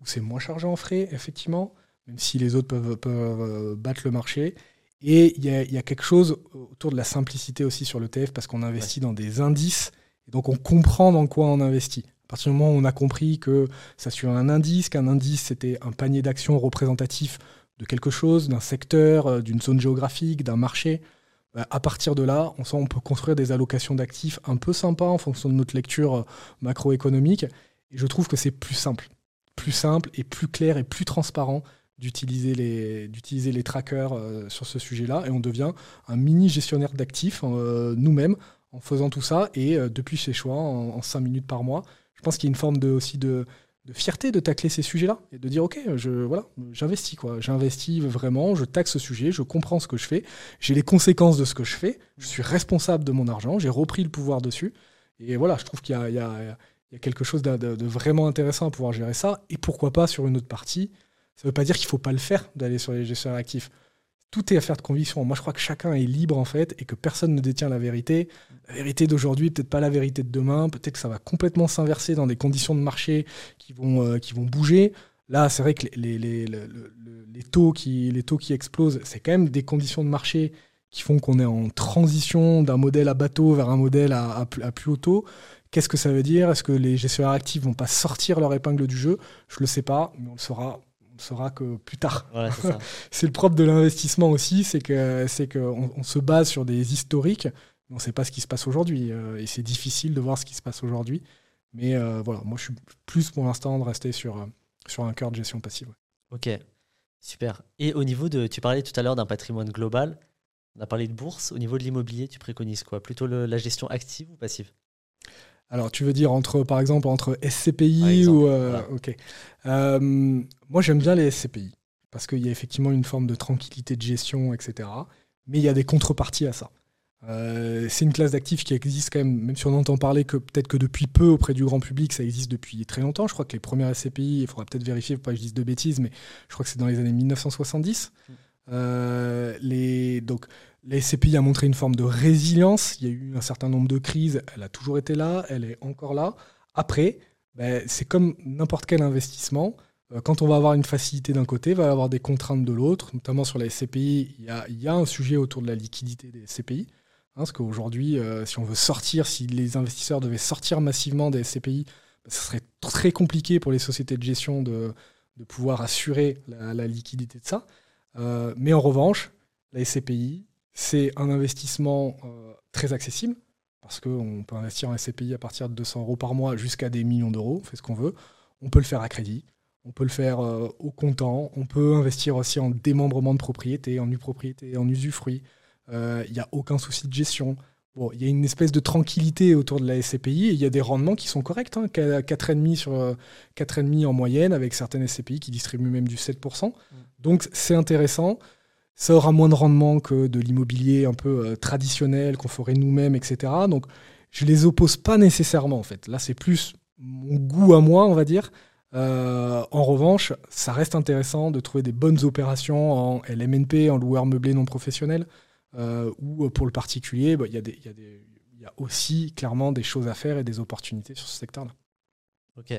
où c'est moins chargé en frais, effectivement, même si les autres peuvent, euh, battre le marché. Et il y, a, quelque chose autour de la simplicité aussi sur l'ETF, parce qu'on investit dans des indices, et donc on comprend dans quoi on investit. À partir du moment où on a compris que ça suit un indice, qu'un indice c'était un panier d'actions représentatif de quelque chose, d'un secteur, euh, d'une zone géographique, d'un marché, à partir de là, on, sent, peut construire des allocations d'actifs un peu sympas en fonction de notre lecture euh, macroéconomique. Et je trouve que c'est plus simple, plus simple et plus clair et plus transparent d'utiliser les, d'utiliser les trackers euh, sur ce sujet-là. Et on devient un mini gestionnaire d'actifs euh, nous-mêmes en faisant tout ça et depuis chez choix en, cinq minutes par mois. Je pense qu'il y a une forme de, aussi de, de fierté de tacler ces sujets-là et de dire ok je voilà j'investis quoi. J'investis vraiment je taxe ce sujet je comprends ce que je fais j'ai les conséquences de ce que je fais je suis responsable de mon argent j'ai repris le pouvoir dessus. Et voilà je trouve qu'il y, y a, quelque chose de, vraiment intéressant à pouvoir gérer ça. Et pourquoi pas sur une autre partie ça veut pas dire qu'il faut pas le faire d'aller sur les gestionnaires actifs tout est affaire de conviction. Moi, je crois que chacun est libre, en fait, et que personne ne détient la vérité. La vérité d'aujourd'hui, peut-être pas la vérité de demain. Peut-être que ça va complètement s'inverser dans des conditions de marché qui vont, euh, qui vont bouger. Là, c'est vrai que les, les, les, taux qui, les taux qui explosent, c'est quand même des conditions de marché qui font qu'on est en transition d'un modèle à bateau vers un modèle à, à, plus haut taux. Qu'est-ce que ça veut dire? Est-ce que les gestionnaires actifs vont pas sortir leur épingle du jeu? Je le sais pas, mais on le saura saura que plus tard. c'est le propre de l'investissement aussi, c'est que c'est qu'on on se base sur des historiques, mais on ne sait pas ce qui se passe aujourd'hui. Euh, et c'est difficile de voir ce qui se passe aujourd'hui. Mais euh, voilà, moi je suis plus pour l'instant de rester sur, euh, sur un cœur de gestion passive. Ok, super. Et au niveau de, tu parlais tout à l'heure d'un patrimoine global, on a parlé de bourse. Au niveau de l'immobilier, tu préconises quoi? Plutôt la gestion active ou passive? Alors, tu veux dire entre, par exemple, entre SCPI ou. Euh, ok. Euh, moi, j'aime bien les SCPI parce qu'il y a effectivement une forme de tranquillité de gestion, etc. Mais il y a des contreparties à ça. Euh, c'est une classe d'actifs qui existe quand même, même si on entend parler que peut-être que depuis peu auprès du grand public, ça existe depuis très longtemps. Je crois que les premières SCPI, il faudra peut-être vérifier, pour pas que je dise de bêtises, mais je crois que c'est dans les années 1970. Mm. Les, donc, la SCPI a montré une forme de résilience. Il y a eu un certain nombre de crises. Elle a toujours été là. Elle est encore là. Après, ben, c'est comme n'importe quel investissement. Euh, quand on va avoir une facilité d'un côté, il va y avoir des contraintes de l'autre, notamment sur les SCPI. Il y, a, un sujet autour de la liquidité des SCPI. Hein, parce qu'aujourd'hui, euh, si on veut sortir, si les investisseurs devaient sortir massivement des SCPI, ben, serait très compliqué pour les sociétés de gestion de, pouvoir assurer la, la, liquidité de ça. Euh, mais en revanche, la SCPI, c'est un investissement euh, très accessible parce qu'on peut investir en SCPI à partir de 200 euros par mois jusqu'à des millions d'euros, on fait ce qu'on veut. On peut le faire à crédit, on peut le faire euh, au comptant, on peut investir aussi en démembrement de propriété, en propriété, en usufruit. Il n'y a aucun souci de gestion. Bon, il y a une espèce de tranquillité autour de la SCPI et il y a des rendements qui sont corrects, hein, 4,5 sur 4,5 en moyenne avec certaines SCPI qui distribuent même du 7%. Mmh. Donc c'est intéressant. Ça aura moins de rendement que de l'immobilier un peu euh, traditionnel qu'on ferait nous-mêmes, etc. Donc, je les oppose pas nécessairement, en fait. Là, c'est plus mon goût à moi, on va dire. Euh, en revanche, ça reste intéressant de trouver des bonnes opérations en LMNP, en loueur meublé non professionnel, euh, ou pour le particulier, bah, il y, y, a aussi clairement des choses à faire et des opportunités sur ce secteur-là. Ok.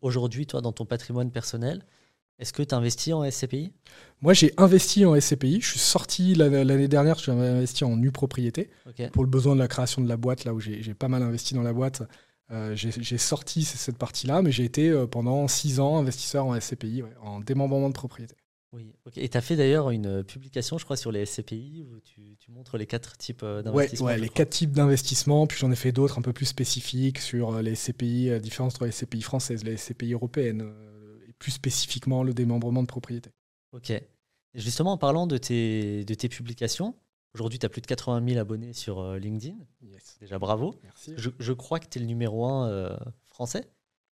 Aujourd'hui, toi, dans ton patrimoine personnel, est-ce que tu as investi en SCPI Moi, j'ai investi en SCPI. Je suis sorti l'année dernière, j'avais investi en nue propriété pour le besoin de la création de la boîte, là où j'ai pas mal investi dans la boîte. Euh, j'ai sorti cette partie-là, mais j'ai été euh, pendant six ans investisseur en SCPI, en démembrement de propriété. Oui, et tu as fait d'ailleurs une publication, je crois, sur les SCPI où tu, montres les quatre types d'investissement. Ouais, les quatre types d'investissement, puis j'en ai fait d'autres un peu plus spécifiques sur les SCPI, la différence entre les SCPI françaises, les SCPI européennes plus spécifiquement le démembrement de propriété. Ok. justement, en parlant de tes, de tes publications, aujourd'hui tu as plus de 80 000 abonnés sur euh, LinkedIn. Déjà bravo. Merci. Je, je crois que tu es le numéro 1 euh, français.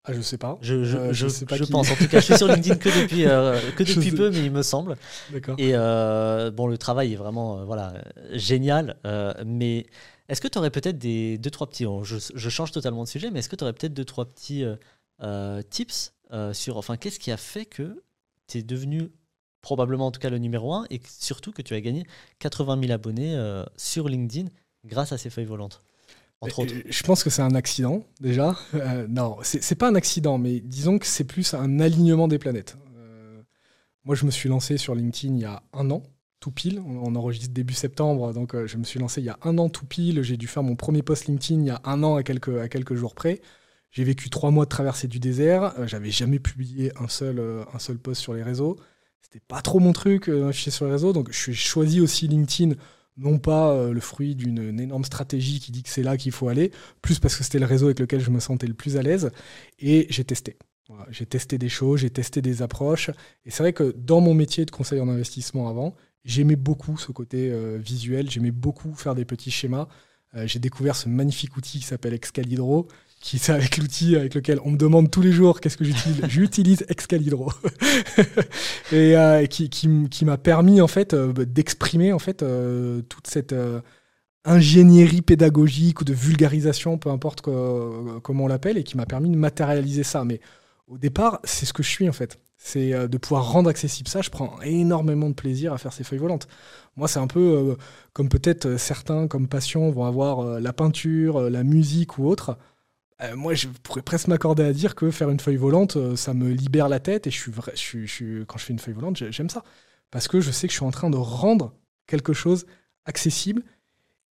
Ah, je sais pas. Je, je, euh, je, sais pas je pense. En tout cas, je suis sur LinkedIn que depuis, que depuis peu, mais il me semble. D'accord. Et bon, le travail est vraiment voilà, génial. mais est-ce que tu aurais peut-être des deux, trois petits. Je, change totalement de sujet, mais est-ce que tu aurais peut-être deux, trois petits tips euh, sur enfin, qu'est-ce qui a fait que tu es devenu probablement en tout cas le numéro 1 et surtout que tu as gagné 80 000 abonnés euh, sur LinkedIn grâce à ces feuilles volantes? Entre autres. Je pense que c'est un accident déjà. Euh, non, c'est pas un accident, mais disons que c'est plus un alignement des planètes. moi, je me suis lancé sur LinkedIn il y a un an, tout pile. On, enregistre début septembre, donc je me suis lancé il y a un an tout pile. J'ai dû faire mon premier post LinkedIn il y a un an à quelques, à quelques jours près. J'ai vécu trois mois de traversée du désert. Euh, j'avais jamais publié un seul, euh, un seul post sur les réseaux. C'était pas trop mon truc euh, d'afficher sur les réseaux. Donc, je suis choisi aussi LinkedIn, non pas le fruit d'une énorme stratégie qui dit que c'est là qu'il faut aller, plus parce que c'était le réseau avec lequel je me sentais le plus à l'aise. Et j'ai testé. j'ai testé des choses, j'ai testé des approches. Et c'est vrai que dans mon métier de conseiller en investissement avant, j'aimais beaucoup ce côté visuel. J'aimais beaucoup faire des petits schémas. j'ai découvert ce magnifique outil qui s'appelle Excalibro qui c'est avec l'outil avec lequel on me demande tous les jours qu'est-ce que j'utilise. J'utilise Excalibro et euh, qui, qui, m'a permis en fait euh, d'exprimer en fait euh, toute cette ingénierie pédagogique ou de vulgarisation, peu importe comment on l'appelle, et qui m'a permis de matérialiser ça. Mais au départ, c'est ce que je suis en fait. C'est de pouvoir rendre accessible ça. Je prends énormément de plaisir à faire ces feuilles volantes. Moi, c'est un peu comme peut-être certains, comme passion, vont avoir la peinture, la musique ou autre. Euh, moi, je pourrais presque m'accorder à dire que faire une feuille volante, euh, ça me libère la tête. Et je suis, quand je fais une feuille volante, j'aime ça. Parce que je sais que je suis en train de rendre quelque chose accessible.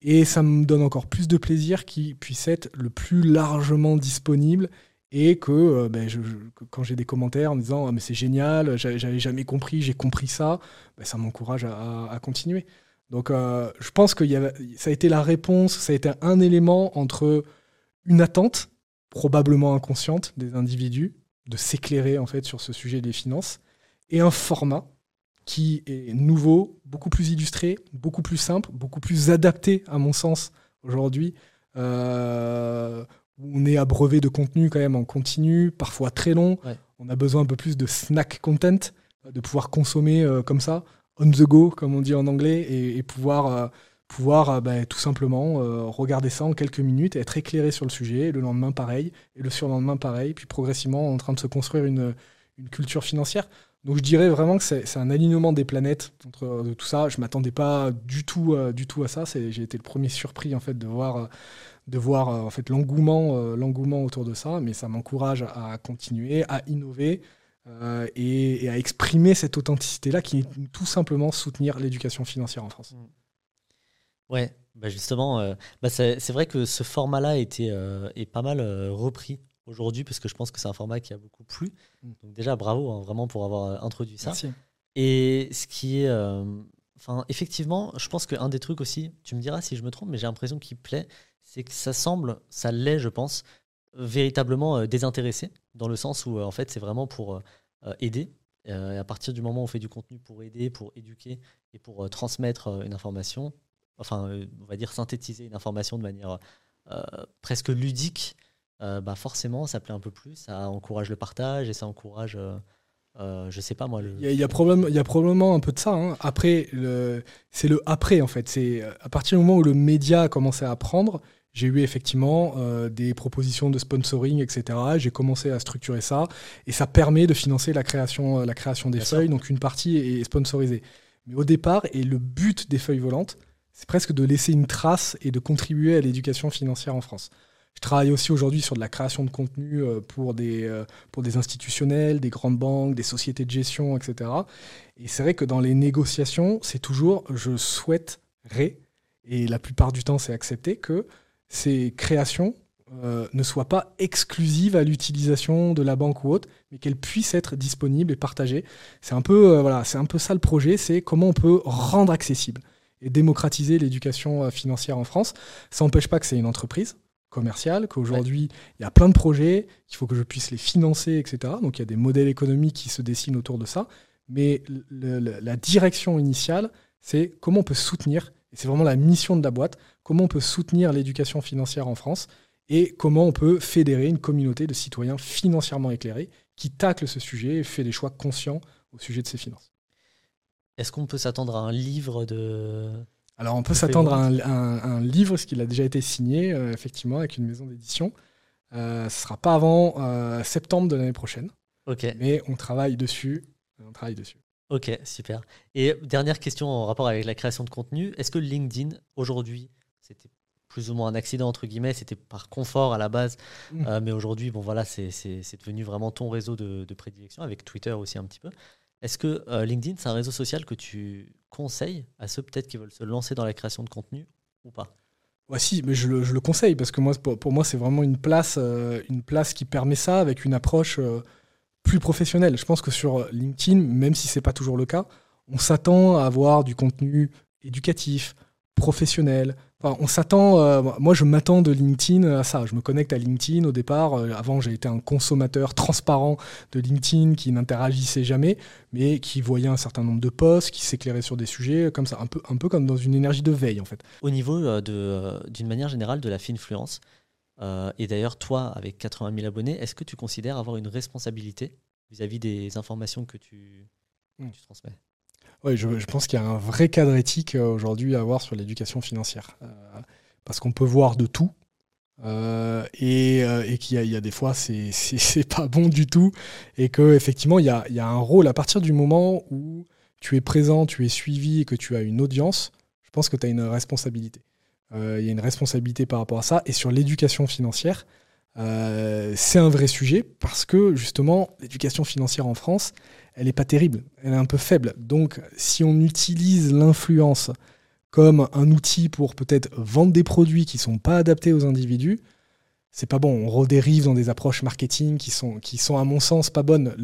Et ça me donne encore plus de plaisir qu'il puisse être le plus largement disponible. Et que, euh, ben, quand j'ai des commentaires en me disant ah, mais c'est génial, j'avais jamais compris, j'ai compris ça, ben, ça m'encourage à, continuer. Donc je pense que ça a été la réponse, ça a été un élément entre une attente probablement inconsciente des individus de s'éclairer en fait sur ce sujet des finances et un format qui est nouveau, beaucoup plus illustré, beaucoup plus simple, beaucoup plus adapté à mon sens aujourd'hui. Euh, on est abreuvé de contenu quand même en continu, parfois très long. On a besoin un peu plus de snack content, de pouvoir consommer euh, comme ça, on the go, comme on dit en anglais, et, pouvoir euh, pouvoir euh, bah, tout simplement euh, regarder ça en quelques minutes, être éclairé sur le sujet, le lendemain pareil, et le surlendemain pareil, puis progressivement en train de se construire une, culture financière. Donc je dirais vraiment que c'est un alignement des planètes entre de tout ça. Je m'attendais pas du tout, du tout à ça. J'ai été le premier surpris en fait de voir, l'engouement, l'engouement autour de ça. Mais ça m'encourage à continuer, à innover. Et, à exprimer cette authenticité-là qui est tout simplement soutenir l'éducation financière en France. Ouais, bah, justement, euh, bah c'est vrai que ce format-là été euh, est pas mal euh, repris aujourd'hui parce que je pense que c'est un format qui a beaucoup plu. Mm. Donc déjà, bravo hein, vraiment pour avoir introduit ça. Merci. Et ce qui est, enfin, effectivement, je pense qu'un des trucs aussi, tu me diras si je me trompe, mais j'ai l'impression qu'il plaît, c'est que ça semble, ça l'est, je pense, véritablement désintéressé dans le sens où en fait c'est vraiment pour aider. et à partir du moment où on fait du contenu pour aider, pour éduquer et pour transmettre une information, enfin, euh, on va dire synthétiser une information de manière euh, presque ludique, euh, bah forcément, ça plaît un peu plus, ça encourage le partage et ça encourage. Euh, je sais pas moi. Il, y a, probablement, il y a probablement un peu de ça. Hein. Après, c'est le après en fait. C'est à partir du moment où le média a commencé à prendre, j'ai eu effectivement des propositions de sponsoring, etc. J'ai commencé à structurer ça et ça permet de financer la création, la création des feuilles. Donc une partie est sponsorisée. Mais au départ, et le but des feuilles volantes, c'est presque de laisser une trace et de contribuer à l'éducation financière en France. Je travaille aussi aujourd'hui sur de la création de contenu euh, pour des, euh, pour des institutionnels, des grandes banques, des sociétés de gestion, etc. Et c'est vrai que dans les négociations, c'est toujours je souhaiterais, et la plupart du temps c'est accepté, que ces créations euh, ne soient pas exclusives à l'utilisation de la banque ou autre, mais qu'elles puissent être disponibles et partagées. C'est un, peu, voilà, un peu ça le projet, c'est comment on peut rendre accessible et démocratiser l'éducation euh, financière en France. Ça n'empêche pas que c'est une entreprise commerciale, qu'aujourd'hui, il y a plein de projets, qu'il faut que je puisse les financer, etc. Donc il y a des modèles économiques qui se dessinent autour de ça. Mais la direction initiale, c'est comment on peut soutenir, et c'est vraiment la mission de la boîte, comment on peut soutenir l'éducation financière en France et comment on peut fédérer une communauté de citoyens financièrement éclairés qui taclent ce sujet et fait des choix conscients au sujet de ses finances. Est-ce qu'on peut s'attendre à un livre de. Alors, on peut s'attendre à un, livre, ce qu'il a déjà été signé, euh, effectivement, avec une maison d'édition. Euh, ce ne sera pas avant euh, septembre de l'année prochaine. Ok. Mais on travaille dessus. On travaille dessus. Ok, super. Et dernière question en rapport avec la création de contenu. Est-ce que LinkedIn, aujourd'hui, c'était plus ou moins un accident, entre guillemets, c'était par confort à la base, mmh. mais aujourd'hui, bon voilà, c'est devenu vraiment ton réseau de, de prédilection, avec Twitter aussi un petit peu. Est-ce que euh, LinkedIn, c'est un réseau social que tu conseilles à ceux peut-être qui veulent se lancer dans la création de contenu ou pas? Ouais, si, mais je le, conseille parce que moi, pour, moi, c'est vraiment une place, euh, une place qui permet ça avec une approche euh, plus professionnelle. Je pense que sur LinkedIn, même si c'est pas toujours le cas, on s'attend à avoir du contenu éducatif, professionnel, on s'attend, euh, moi je m'attends de LinkedIn à ça. Je me connecte à LinkedIn au départ. Euh, avant, j'ai été un consommateur transparent de LinkedIn qui n'interagissait jamais, mais qui voyait un certain nombre de posts, qui s'éclairait sur des sujets comme ça, un peu, un peu comme dans une énergie de veille en fait. Au niveau euh, d'une manière générale de la finfluence, et d'ailleurs toi avec 80 000 abonnés, est-ce que tu considères avoir une responsabilité vis-à-vis des informations que tu, que hmm. tu transmets? Oui, je, pense qu'il y a un vrai cadre éthique euh, aujourd'hui à avoir sur l'éducation financière. Euh, parce qu'on peut voir de tout. Euh, et, qu'il y, a des fois, c'est pas bon du tout. Et y a, il y a un rôle à partir du moment où tu es présent, tu es suivi et que tu as une audience, je pense que tu as une responsabilité. Il y a une responsabilité par rapport à ça. Et sur l'éducation financière, c'est un vrai sujet parce que justement, l'éducation financière en France, elle n'est pas terrible, elle est un peu faible. Donc si on utilise l'influence comme un outil pour peut-être vendre des produits qui ne sont pas adaptés aux individus, c'est pas bon. On redérive dans des approches marketing qui sont, qui sont à mon sens, pas bonnes.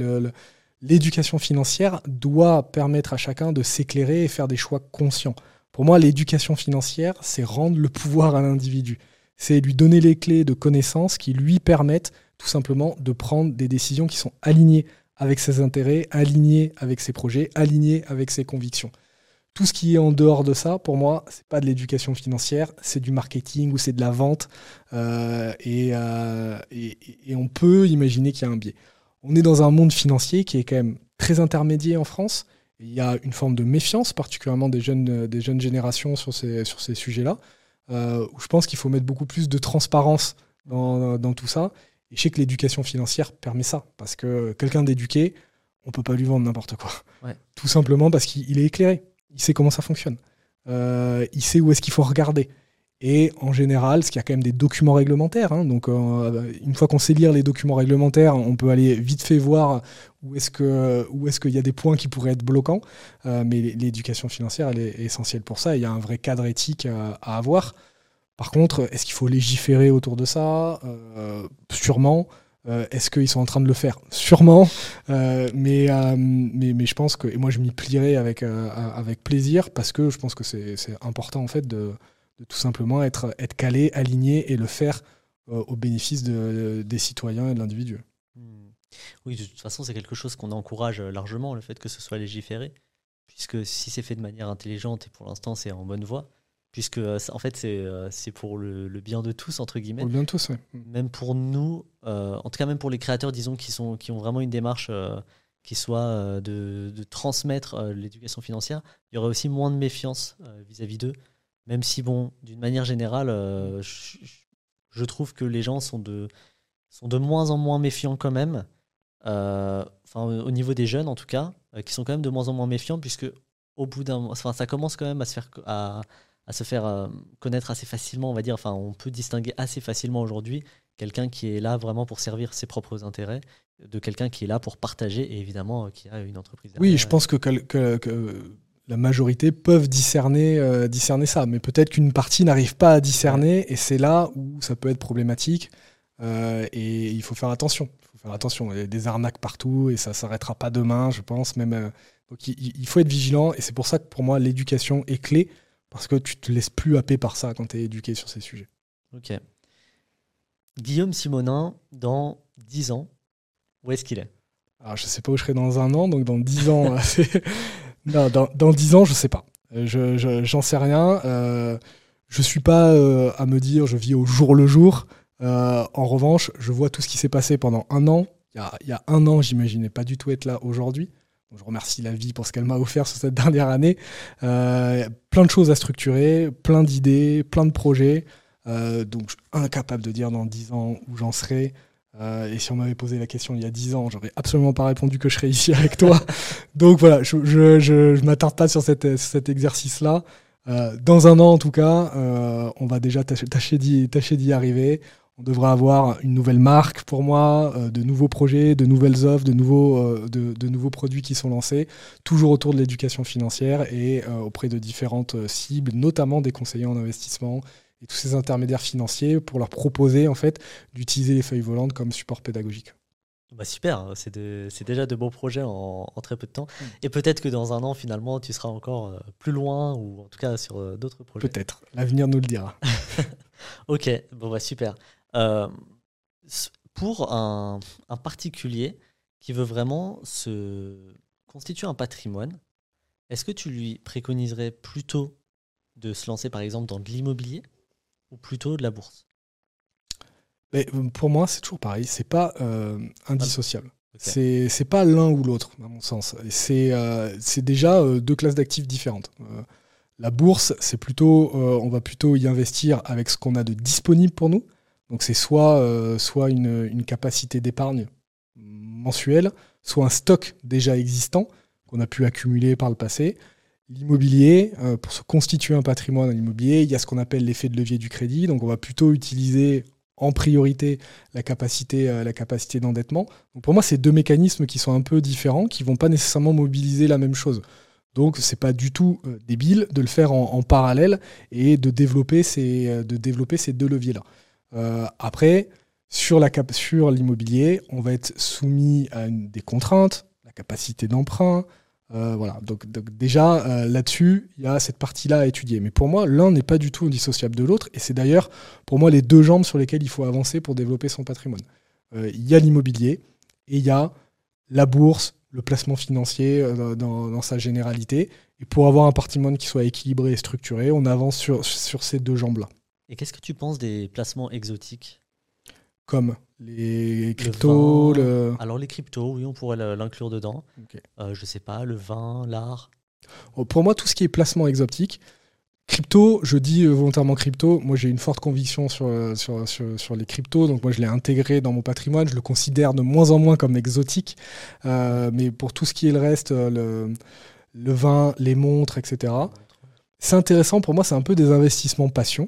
L'éducation financière doit permettre à chacun de s'éclairer et faire des choix conscients. Pour moi, l'éducation financière, c'est rendre le pouvoir à l'individu. C'est lui donner les clés de connaissances qui lui permettent tout simplement de prendre des décisions qui sont alignées avec ses intérêts, aligné avec ses projets, aligné avec ses convictions. Tout ce qui est en dehors de ça, pour moi, c'est pas de l'éducation financière, c'est du marketing ou c'est de la vente. Euh, euh, et, on peut imaginer qu'il y a un biais. On est dans un monde financier qui est quand même très intermédiaire en France. Il y a une forme de méfiance, particulièrement des jeunes, des jeunes générations sur ces, sur ces sujets-là, euh, où je pense qu'il faut mettre beaucoup plus de transparence dans, dans tout ça et je sais que l'éducation financière permet ça, parce que quelqu'un d'éduqué, on peut pas lui vendre n'importe quoi. Tout simplement parce qu'il est éclairé. Il sait comment ça fonctionne. Euh, il sait où est-ce qu'il faut regarder. Et en général, ce qu'il y a quand même des documents réglementaires. Hein. donc, euh, une fois qu'on sait lire les documents réglementaires, on peut aller vite fait voir où est-ce que où est-ce qu'il y a des points qui pourraient être bloquants. Euh, mais l'éducation financière, elle est essentielle pour ça. Il y a un vrai cadre éthique à, avoir. Par contre, est-ce qu'il faut légiférer autour de ça Sûrement. Euh, est-ce qu'ils sont en train de le faire Sûrement, euh, mais, euh, je pense que, et moi je m'y plierai avec, plaisir parce que je pense que c'est important en fait de, tout simplement être, calé, aligné et le faire au bénéfice de, des citoyens et de l'individu. Hmm. Oui, de toute façon, c'est quelque chose qu'on encourage largement, le fait que ce soit légiféré, puisque si c'est fait de manière intelligente et pour l'instant c'est en bonne voie, puisque euh, en fait c'est euh, pour le, bien de tous entre guillemets. Pour le bien de tous, oui. Même pour nous, euh, en tout cas même pour les créateurs, disons qui sont qui ont vraiment une démarche qui soit de, de transmettre l'éducation financière, il y aurait aussi moins de méfiance vis-à-vis d'eux. Même si bon, d'une manière générale, je, je, trouve que les gens sont de sont de moins en moins méfiants quand même. Enfin, au niveau des jeunes en tout cas, qui sont quand même de moins en moins méfiants puisque au bout d'un, enfin, ça commence quand même à se faire à à se faire euh, connaître assez facilement, on va dire. Enfin, on peut distinguer assez facilement aujourd'hui quelqu'un qui est là vraiment pour servir ses propres intérêts de quelqu'un qui est là pour partager et évidemment euh, qui a une entreprise. Oui, je pense que, que, la majorité peuvent discerner, euh, discerner ça, mais peut-être qu'une partie n'arrive pas à discerner et c'est là où ça peut être problématique et il faut faire attention. Il faut faire attention. Il y a des arnaques partout et ça s'arrêtera pas demain, je pense. Même, donc il, il, faut être vigilant et c'est pour ça que pour moi l'éducation est clé parce que tu te laisses plus happer par ça quand tu es éduqué sur ces sujets. Ok. Guillaume Simonin, dans 10 ans, où est-ce qu'il est, Alors, Je ne sais pas où je serai dans un an, donc dans 10 ans, non, dans, dans 10 ans, je ne sais pas. Je, j'en sais rien. Euh, je ne suis pas euh, à me dire je vis au jour le jour. Euh, en revanche, je vois tout ce qui s'est passé pendant un an. Il y a, il y a un an, j'imaginais pas du tout être là aujourd'hui. Je remercie la vie pour ce qu'elle m'a offert sur cette dernière année. Euh, plein de choses à structurer, plein d'idées, plein de projets. Euh, donc, je suis incapable de dire dans 10 ans où j'en serai. Euh, et si on m'avait posé la question il y a 10 ans, j'aurais absolument pas répondu que je serais ici avec toi. donc voilà, je ne je, je, m'attarde pas sur, cette, cet exercice-là. dans un an, en tout cas, on va déjà tâcher d'y arriver on devrait avoir une nouvelle marque pour moi, euh, de nouveaux projets, de nouvelles offres, de nouveaux, euh, de, nouveaux produits qui sont lancés, toujours autour de l'éducation financière et euh, auprès de différentes cibles, notamment des conseillers en investissement et tous ces intermédiaires financiers pour leur proposer en fait d'utiliser les feuilles volantes comme support pédagogique. Bah super, hein, c'est déjà de beaux projets en, très peu de temps. Mm. Et peut-être que dans un an, finalement, tu seras encore plus loin, ou en tout cas sur d'autres projets. Peut-être, l'avenir nous le dira. ok, bon bah super. Euh, pour un, particulier qui veut vraiment se constituer un patrimoine, est-ce que tu lui préconiserais plutôt de se lancer par exemple dans de l'immobilier ou plutôt de la bourse? Mais euh, Pour moi, c'est toujours pareil, c'est pas euh, indissociable. Ce C'est pas l'un ou l'autre, à mon sens. C'est déjà deux classes d'actifs différentes. la bourse, c'est plutôt, on va plutôt y investir avec ce qu'on a de disponible pour nous. Donc c'est soit, euh, soit une, capacité d'épargne mensuelle, soit un stock déjà existant qu'on a pu accumuler par le passé. L'immobilier, euh, pour se constituer un patrimoine en immobilier, il y a ce qu'on appelle l'effet de levier du crédit. Donc on va plutôt utiliser en priorité la capacité, euh, capacité d'endettement. pour moi, c'est deux mécanismes qui sont un peu différents, qui ne vont pas nécessairement mobiliser la même chose. Donc c'est pas du tout débile de le faire en, parallèle et de développer ces, de développer ces deux leviers-là. Euh, après, sur l'immobilier, on va être soumis à des contraintes, la capacité d'emprunt. Euh, voilà. Donc, déjà, euh, là-dessus, il y a cette partie-là à étudier. Mais pour moi, l'un n'est pas du tout indissociable de l'autre. Et c'est d'ailleurs, pour moi, les deux jambes sur lesquelles il faut avancer pour développer son patrimoine. Il y a l'immobilier et il y a la bourse, le placement financier dans, sa généralité. Et pour avoir un patrimoine qui soit équilibré et structuré, on avance sur ces deux jambes-là. Et qu'est-ce que tu penses des placements exotiques? Comme les cryptos Alors les cryptos, oui, on pourrait l'inclure dedans. Je Euh, je sais pas, le vin, l'art oh, Pour moi, tout ce qui est placement exotique, Crypto, je dis volontairement crypto. Moi, j'ai une forte conviction sur, sur, sur, les cryptos. Donc, moi, je l'ai intégré dans mon patrimoine. Je le considère de moins en moins comme exotique. mais pour tout ce qui est le reste, le, le vin, les montres, etc., c'est intéressant. Pour moi, c'est un peu des investissements passion.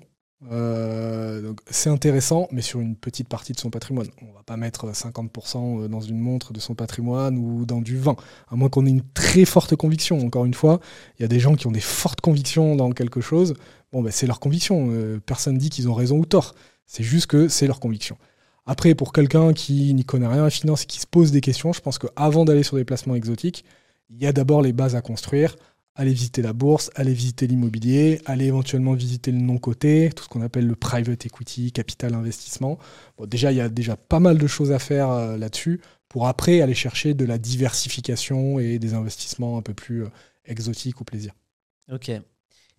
Euh, c'est intéressant, mais sur une petite partie de son patrimoine. On ne va pas mettre 50% dans une montre de son patrimoine ou dans du vin, à moins qu'on ait une très forte conviction. Encore une fois, il y a des gens qui ont des fortes convictions dans quelque chose. Bon, ben, c'est leur conviction. Euh, personne dit qu'ils ont raison ou tort. C'est juste que c'est leur conviction. Après, pour quelqu'un qui n'y connaît rien à finance et qui se pose des questions, je pense qu'avant d'aller sur des placements exotiques, il y a d'abord les bases à construire aller visiter la bourse, aller visiter l'immobilier, aller éventuellement visiter le non-coté, tout ce qu'on appelle le private equity, capital investissement. Bon, déjà, il y a déjà pas mal de choses à faire euh, là-dessus pour après aller chercher de la diversification et des investissements un peu plus euh, exotiques au plaisir. Ok.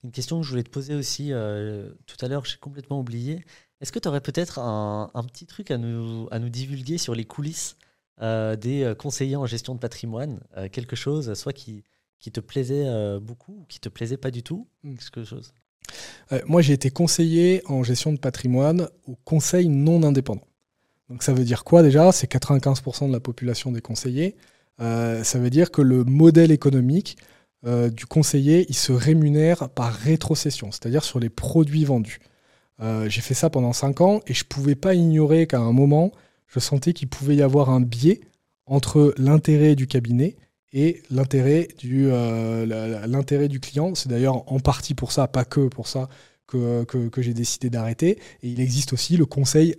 Une question que je voulais te poser aussi euh, tout à l'heure, j'ai complètement oublié. Est-ce que tu aurais peut-être un, un, petit truc à nous, à nous divulguer sur les coulisses des conseillers en gestion de patrimoine Quelque chose, soit qui, qui te plaisait euh, beaucoup ou qui te plaisait pas du tout hmm. quelque chose euh, Moi, j'ai été conseiller en gestion de patrimoine au conseil non indépendant. Donc ça veut dire quoi déjà? C'est 95% de la population des conseillers. Euh, ça veut dire que le modèle économique du conseiller, il se rémunère par rétrocession, c'est-à-dire sur les produits vendus. j'ai fait ça pendant 5 ans et je ne pouvais pas ignorer qu'à un moment, je sentais qu'il pouvait y avoir un biais entre l'intérêt du cabinet et l'intérêt du, euh, du client. C'est d'ailleurs en partie pour ça, pas que pour ça, que, que, j'ai décidé d'arrêter. Et il existe aussi le conseil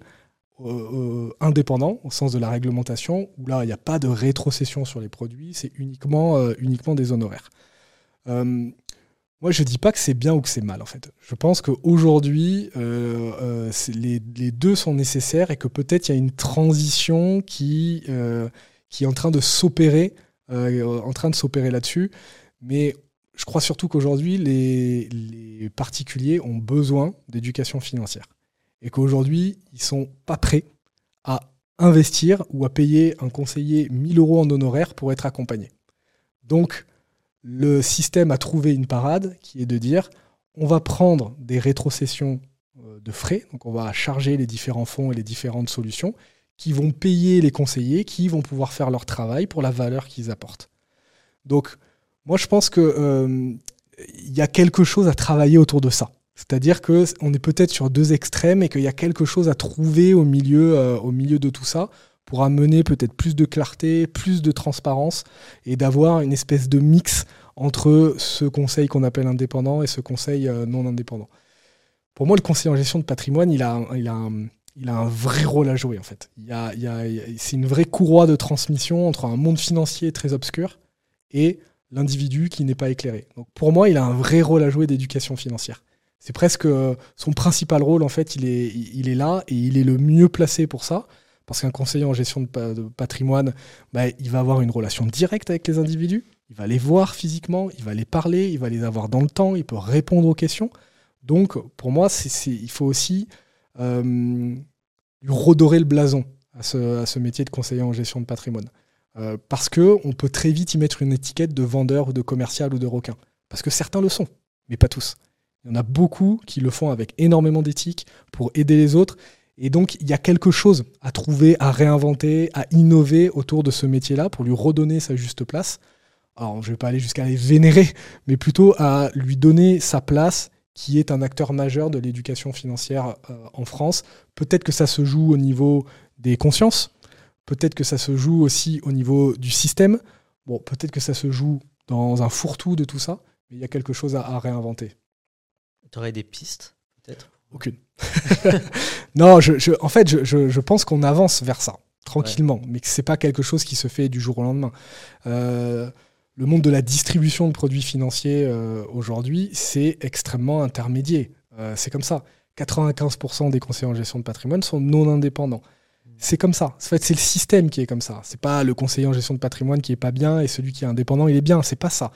euh, euh, indépendant, au sens de la réglementation, où là, il n'y a pas de rétrocession sur les produits, c'est uniquement, uniquement des honoraires. moi, je ne dis pas que c'est bien ou que c'est mal, en fait. Je pense qu'aujourd'hui, les, les, deux sont nécessaires et que peut-être il y a une transition qui, qui est en train de s'opérer euh, en train de s'opérer là-dessus. Mais je crois surtout qu'aujourd'hui, les, particuliers ont besoin d'éducation financière. Et qu'aujourd'hui, ils ne sont pas prêts à investir ou à payer un conseiller 1000 euros en honoraires pour être accompagné. Donc, le système a trouvé une parade qui est de dire on va prendre des rétrocessions euh, de frais, donc on va charger les différents fonds et les différentes solutions, qui vont payer les conseillers, qui vont pouvoir faire leur travail pour la valeur qu'ils apportent. Donc, moi, je pense qu'il euh, y a quelque chose à travailler autour de ça. C'est-à-dire qu'on est peut-être sur deux extrêmes et qu'il y a quelque chose à trouver au milieu, euh, au milieu de tout ça pour amener peut-être plus de clarté, plus de transparence et d'avoir une espèce de mix entre ce conseil qu'on appelle indépendant et ce conseil euh, non indépendant. Pour moi, le conseil en gestion de patrimoine, il a, il a un, il a un vrai rôle à jouer en fait. Il y a, c'est une vraie courroie de transmission entre un monde financier très obscur et l'individu qui n'est pas éclairé. Donc pour moi, il a un vrai rôle à jouer d'éducation financière. C'est presque euh, son principal rôle en fait. Il est, il est là et il est le mieux placé pour ça. Parce qu'un conseiller en gestion de, patrimoine, bah, il va avoir une relation directe avec les individus. Il va les voir physiquement, il va les parler, il va les avoir dans le temps, il peut répondre aux questions. Donc pour moi, c'est, il faut aussi euh, redorer le blason à ce, métier de conseiller en gestion de patrimoine. Euh, parce qu'on peut très vite y mettre une étiquette de vendeur ou de commercial ou de requin. Parce que certains le sont, mais pas tous. Il y en a beaucoup qui le font avec énormément d'éthique pour aider les autres. Et donc, il y a quelque chose à trouver, à réinventer, à innover autour de ce métier-là pour lui redonner sa juste place. Alors, je ne vais pas aller jusqu'à les vénérer, mais plutôt à lui donner sa place qui est un acteur majeur de l'éducation financière euh, en France. Peut-être que ça se joue au niveau des consciences, peut-être que ça se joue aussi au niveau du système, bon, peut-être que ça se joue dans un fourre-tout de tout ça, mais il y a quelque chose à, réinventer. Tu aurais des pistes, peut-être? Aucune. non, je, en fait, je, pense qu'on avance vers ça, tranquillement, mais que ce n'est pas quelque chose qui se fait du jour au lendemain. Euh, le monde de la distribution de produits financiers euh, aujourd'hui, c'est extrêmement intermédiaire. Euh, c'est comme ça. 95% des conseillers en gestion de patrimoine sont non indépendants. C'est comme ça. C'est le système qui est comme ça. C'est pas le conseiller en gestion de patrimoine qui est pas bien et celui qui est indépendant, il est bien. C'est pas ça.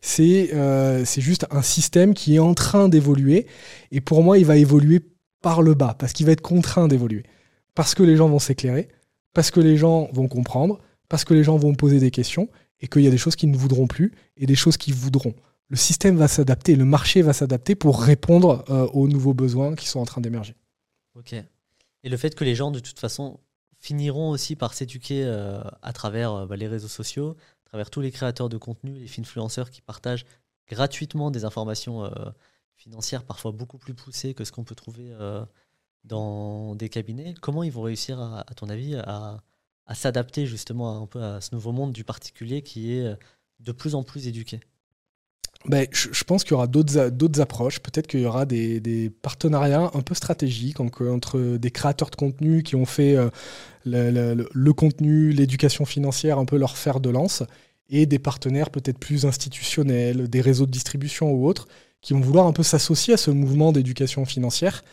C'est euh, juste un système qui est en train d'évoluer. Et pour moi, il va évoluer par le bas parce qu'il va être contraint d'évoluer. Parce que les gens vont s'éclairer, parce que les gens vont comprendre, parce que les gens vont poser des questions et qu'il y a des choses qu'ils ne voudront plus et des choses qu'ils voudront. le système va s'adapter, le marché va s'adapter pour répondre euh, aux nouveaux besoins qui sont en train d'émerger. Ok. Et le fait que les gens, de toute façon, finiront aussi par s'éduquer euh, à travers euh, bah, les réseaux sociaux, à travers tous les créateurs de contenu, les influenceurs qui partagent gratuitement des informations financières parfois beaucoup plus poussées que ce qu'on peut trouver dans des cabinets. Comment ils vont réussir, à, ton avis, à, à s'adapter justement un peu à ce nouveau monde du particulier qui est de plus en plus éduqué ben, je, pense qu'il y aura d'autres approches. Peut-être qu'il y aura des, partenariats un peu stratégiques entre, des créateurs de contenu qui ont fait euh, le, contenu, l'éducation financière, un peu leur fer de lance, et des partenaires peut-être plus institutionnels, des réseaux de distribution ou autres, qui vont vouloir un peu s'associer à ce mouvement d'éducation financière.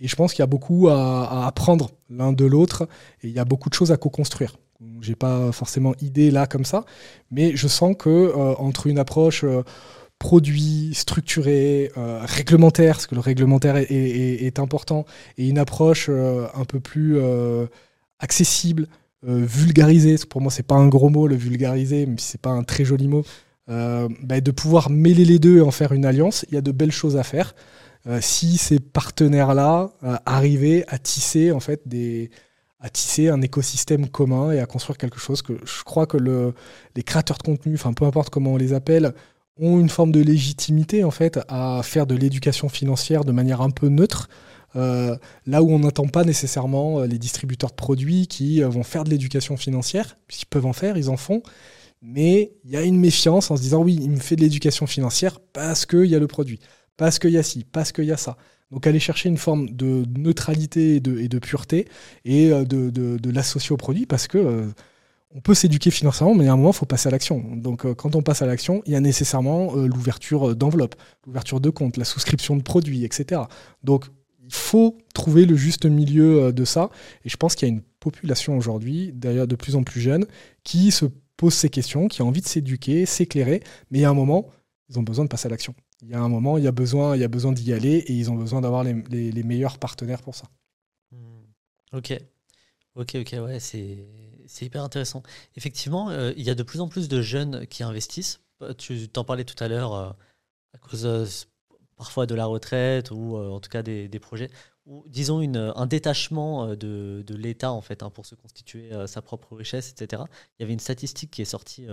Et je pense qu'il y a beaucoup à, apprendre l'un de l'autre, et il y a beaucoup de choses à co-construire. J'ai pas forcément idée là comme ça, mais je sens que euh, entre une approche euh, produit, structuré, euh, réglementaire, parce que le réglementaire est, important, et une approche euh, un peu plus accessible, vulgarisée. Pour moi, c'est pas un gros mot, le vulgariser, mais c'est pas un très joli mot. Bah, de pouvoir mêler les deux et en faire une alliance, il y a de belles choses à faire. Si ces partenaires-là arrivaient à tisser en fait des, à tisser un écosystème commun et à construire quelque chose que je crois que le, les créateurs de contenu, enfin peu importe comment on les appelle, ont une forme de légitimité en fait à faire de l'éducation financière de manière un peu neutre. Euh, là où on n'attend pas nécessairement euh, les distributeurs de produits qui euh, vont faire de l'éducation financière, puisqu'ils peuvent en faire, ils en font, mais il y a une méfiance en se disant oui, il me fait de l'éducation financière parce qu'il y a le produit, parce qu'il y a ci, parce qu'il y a ça. Donc aller chercher une forme de neutralité et de, pureté et de, de l'associer au produit parce que on peut s'éduquer financièrement, mais à un moment, il faut passer à l'action. Donc, euh, quand on passe à l'action, il y a nécessairement euh, l'ouverture euh, d'enveloppe, l'ouverture de compte, la souscription de produits, etc. Donc, il faut trouver le juste milieu de ça. Et je pense qu'il y a une population aujourd'hui, d'ailleurs de plus en plus jeune, qui se pose ces questions, qui a envie de s'éduquer, s'éclairer, mais il y a un moment, ils ont besoin de passer à l'action. Il y a un moment, il y a besoin, il y a besoin d'y aller et ils ont besoin d'avoir les, meilleurs partenaires pour ça. Hmm. Ok. Ok, ok, ouais, c'est hyper intéressant. Effectivement, euh, il y a de plus en plus de jeunes qui investissent. Euh, tu t'en parlais tout à l'heure euh, à cause parfois de la retraite ou en tout cas des, projets. Ou disons une, un détachement de, de l'État en fait hein, pour se constituer sa propre richesse, etc. Il y avait une statistique qui est sortie,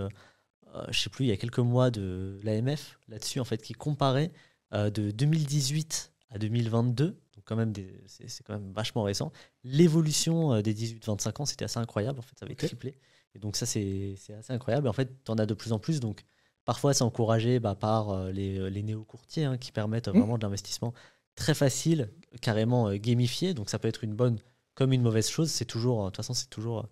je sais plus, il y a quelques mois de l'AMF là-dessus en fait qui comparait de 2018 à 2022 quand même c'est quand même vachement récent. L'évolution euh, des 18-25 ans, c'était assez incroyable. En fait, ça avait triplé. Et donc ça, c'est assez incroyable. Et en fait, tu en as de plus en plus. Donc parfois, c'est encouragé bah, par euh, les, euh, les néo-courtiers hein, qui permettent mmh. vraiment de l'investissement très facile, carrément gamifié. Donc ça peut être une bonne comme une mauvaise chose. C'est toujours, de toute façon, c'est toujours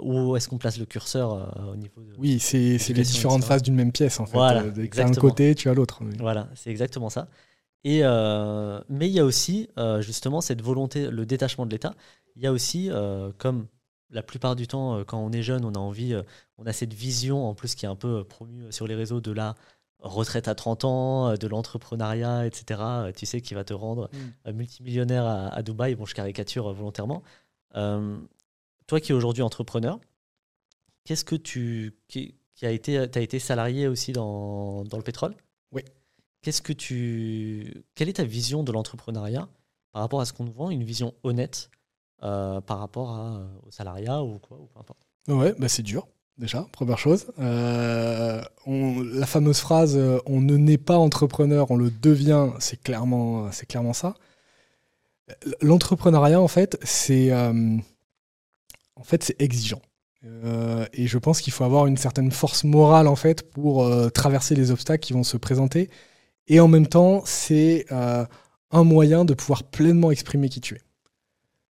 où est-ce qu'on place le curseur au niveau de. Oui, c'est les différentes phases d'une même pièce en fait. Voilà, tu as un côté, tu as l'autre. Voilà, c'est exactement ça. Et, euh, mais il y a aussi euh, justement cette volonté, le détachement de l'État. Il y a aussi, euh, comme la plupart du temps, quand on est jeune, on a envie, on a cette vision en plus qui est un peu promue sur les réseaux de la retraite à 30 ans, de l'entrepreneuriat, etc. Tu sais, qui va te rendre mm. multimillionnaire à, Dubaï. Bon, je caricature volontairement. Toi qui es aujourd'hui entrepreneur, qu'est-ce que tu. qui, a été, as été salarié aussi dans, dans le pétrole? Oui. Qu'est-ce que tu, quelle est ta vision de l'entrepreneuriat par rapport à ce qu'on nous vend, une vision honnête euh, par rapport à, au salariat ou quoi, ou peu importe? Ouais, bah c'est dur déjà, première chose. Euh, la fameuse phrase euh, on ne naît pas entrepreneur, on le devient, c'est clairement, c'est clairement ça. L'entrepreneuriat, en fait, c'est en fait, c'est exigeant. et je pense qu'il faut avoir une certaine force morale en fait pour traverser les obstacles qui vont se présenter et en même temps, c'est euh, un moyen de pouvoir pleinement exprimer qui tu es.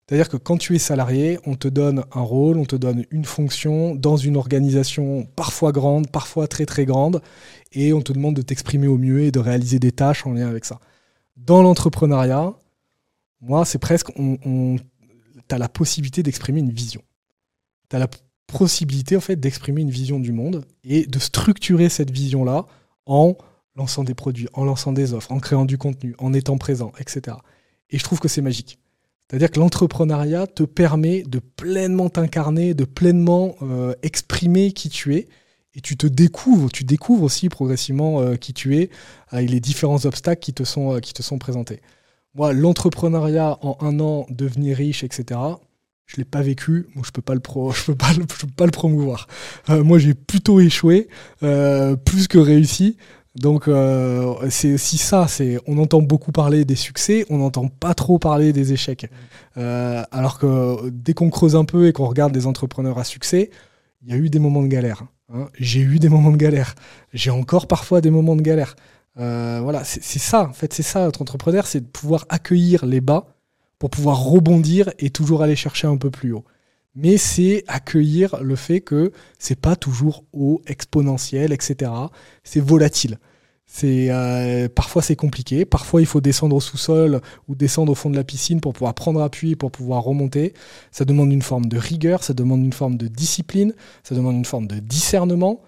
C'est-à-dire que quand tu es salarié, on te donne un rôle, on te donne une fonction dans une organisation parfois grande, parfois très très grande, et on te demande de t'exprimer au mieux et de réaliser des tâches en lien avec ça. Dans l'entrepreneuriat, moi, c'est presque, on, tu as la possibilité d'exprimer une vision. Tu as la possibilité en fait d'exprimer une vision du monde et de structurer cette vision-là en lançant des produits, en lançant des offres, en créant du contenu, en étant présent, etc. Et je trouve que c'est magique. C'est-à-dire que l'entrepreneuriat te permet de pleinement t'incarner, de pleinement euh, exprimer qui tu es et tu te découvres, tu découvres aussi progressivement euh, qui tu es avec les différents obstacles qui te sont, euh, qui te sont présentés. Moi, l'entrepreneuriat en un an, devenir riche, etc., je l'ai pas vécu, moi, je peux, pas le pro, je peux, pas le, peux pas le promouvoir. Euh, moi, j'ai plutôt échoué, plus que réussi. Donc c'est aussi ça, c'est on entend beaucoup parler des succès, on n'entend pas trop parler des échecs. alors que dès qu'on creuse un peu et qu'on regarde des entrepreneurs à succès, il y a eu des moments de galère. Hein. J'ai eu des moments de galère. J'ai encore parfois des moments de galère. Euh, voilà, c'est ça, en fait, c'est ça, être entrepreneur, c'est de pouvoir accueillir les bas pour pouvoir rebondir et toujours aller chercher un peu plus haut. Mais c'est accueillir le fait que c'est pas toujours haut, exponentiel, etc. C'est volatile. C'est euh, parfois c'est compliqué, parfois il faut descendre au sous-sol ou descendre au fond de la piscine pour pouvoir prendre appui, pour pouvoir remonter. Ça demande une forme de rigueur, ça demande une forme de discipline, ça demande une forme de discernement.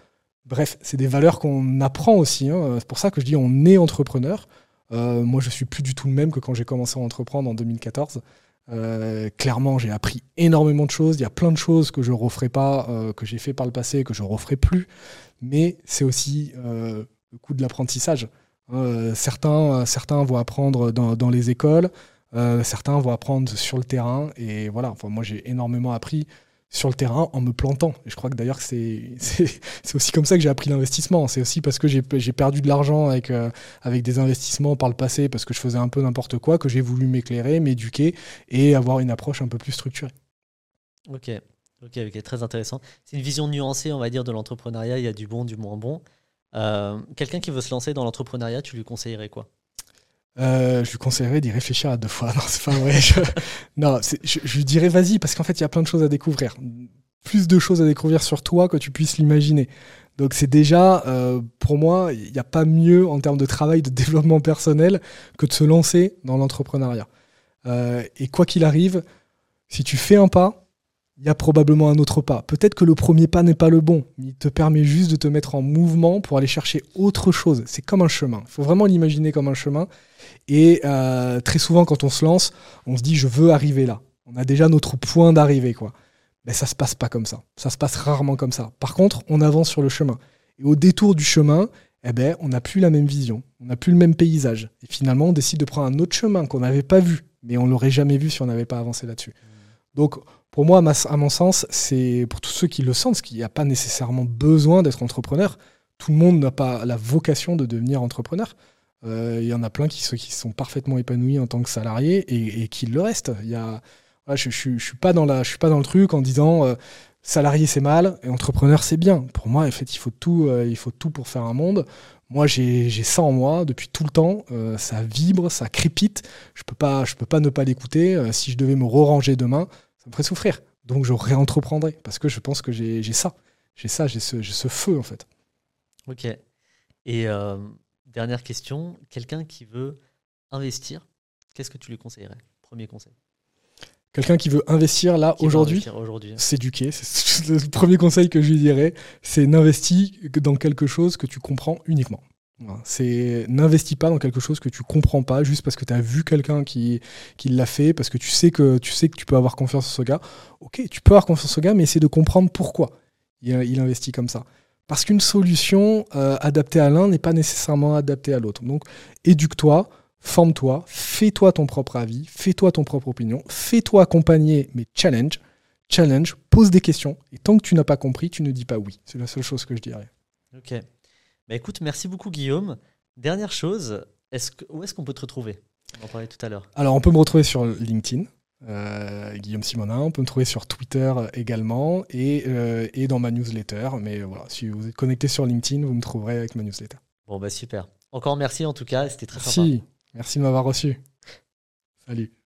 Bref, c'est des valeurs qu'on apprend aussi. Hein. C'est pour ça que je dis on est entrepreneur. Euh, moi, je suis plus du tout le même que quand j'ai commencé à entreprendre en 2014. Euh, clairement, j'ai appris énormément de choses. Il y a plein de choses que je referai pas, que j'ai fait par le passé, que je referai plus. Mais c'est aussi le coût de l'apprentissage. Euh, certains, certains vont apprendre dans, les écoles, euh, certains vont apprendre sur le terrain. Et voilà, enfin, moi j'ai énormément appris sur le terrain en me plantant. Et je crois que d'ailleurs c'est, aussi comme ça que j'ai appris l'investissement. C'est aussi parce que j'ai, perdu de l'argent avec, euh, avec des investissements par le passé, parce que je faisais un peu n'importe quoi, que j'ai voulu m'éclairer, m'éduquer et avoir une approche un peu plus structurée. Ok, ok, ok, très intéressant. C'est une vision nuancée, on va dire, de l'entrepreneuriat. Il y a du bon, du moins bon. Euh, quelqu'un qui veut se lancer dans l'entrepreneuriat, tu lui conseillerais quoi? Euh, je lui conseillerais d'y réfléchir à deux fois. Non, c'est pas vrai. Je, non, je, lui dirais vas-y, parce qu'en fait, il y a plein de choses à découvrir. Plus de choses à découvrir sur toi que tu puisses l'imaginer. Donc, c'est déjà, euh, pour moi, il n'y a pas mieux en termes de travail, de développement personnel que de se lancer dans l'entrepreneuriat. et quoi qu'il arrive, si tu fais un pas, il y a probablement un autre pas. Peut-être que le premier pas n'est pas le bon, mais il te permet juste de te mettre en mouvement pour aller chercher autre chose. C'est comme un chemin. Il faut vraiment l'imaginer comme un chemin. Et euh, très souvent, quand on se lance, on se dit je veux arriver là. On a déjà notre point d'arrivée, quoi. Mais ça se passe pas comme ça. Ça se passe rarement comme ça. Par contre, on avance sur le chemin. Et au détour du chemin, eh ben, on n'a plus la même vision, on n'a plus le même paysage. Et finalement, on décide de prendre un autre chemin qu'on n'avait pas vu, mais on l'aurait jamais vu si on n'avait pas avancé là-dessus. Donc, pour moi, à mon sens, c'est pour tous ceux qui le sentent, parce qu'il n'y a pas nécessairement besoin d'être entrepreneur. Tout le monde n'a pas la vocation de devenir entrepreneur. Euh, il y en a plein qui, sont parfaitement épanouis en tant que salariés et, qui le restent. Y a, je ne suis, pas dans je suis pas dans le truc en disant euh, salarié c'est mal et entrepreneur c'est bien. Pour moi, en fait, il faut tout, euh, il faut tout pour faire un monde. Moi, j'ai ça en moi depuis tout le temps. ça vibre, ça crépite. Je peux je peux pas ne pas l'écouter. si je devais me ranger demain, ça me ferait souffrir. Donc je réentreprendrai parce que je pense que j'ai ça. J'ai ça, j'ai ce, ce, feu en fait. Ok. Et euh, dernière question, quelqu'un qui veut investir, qu'est-ce que tu lui conseillerais? Premier conseil. Quelqu'un qui veut investir là aujourd'hui, s'éduquer. C'est le premier conseil que je lui dirais, c'est n'investis dans quelque chose que tu comprends uniquement. C'est n'investis pas dans quelque chose que tu comprends pas juste parce que tu as vu quelqu'un qui, qui l'a fait, parce que tu sais que tu sais que tu peux avoir confiance en ce gars. Ok, tu peux avoir confiance en ce gars, mais essaie de comprendre pourquoi il, investit comme ça. Parce qu'une solution euh, adaptée à l'un n'est pas nécessairement adaptée à l'autre. Donc, éduque-toi, forme-toi, fais-toi ton propre avis, fais-toi ton propre opinion, fais-toi accompagner, mais challenge, challenge, pose des questions. Et tant que tu n'as pas compris, tu ne dis pas oui. C'est la seule chose que je dirais. Ok. Bah écoute, merci beaucoup Guillaume. Dernière chose, est-ce que, où est-ce qu'on peut te retrouver? On en parlait tout à l'heure. Alors on peut me retrouver sur LinkedIn, euh, Guillaume Simonin. On peut me trouver sur Twitter également et, euh, et, dans ma newsletter. Mais voilà, si vous êtes connecté sur LinkedIn, vous me trouverez avec ma newsletter. Bon bah super. Encore merci en tout cas, c'était très merci. sympa. Merci de m'avoir reçu. Salut.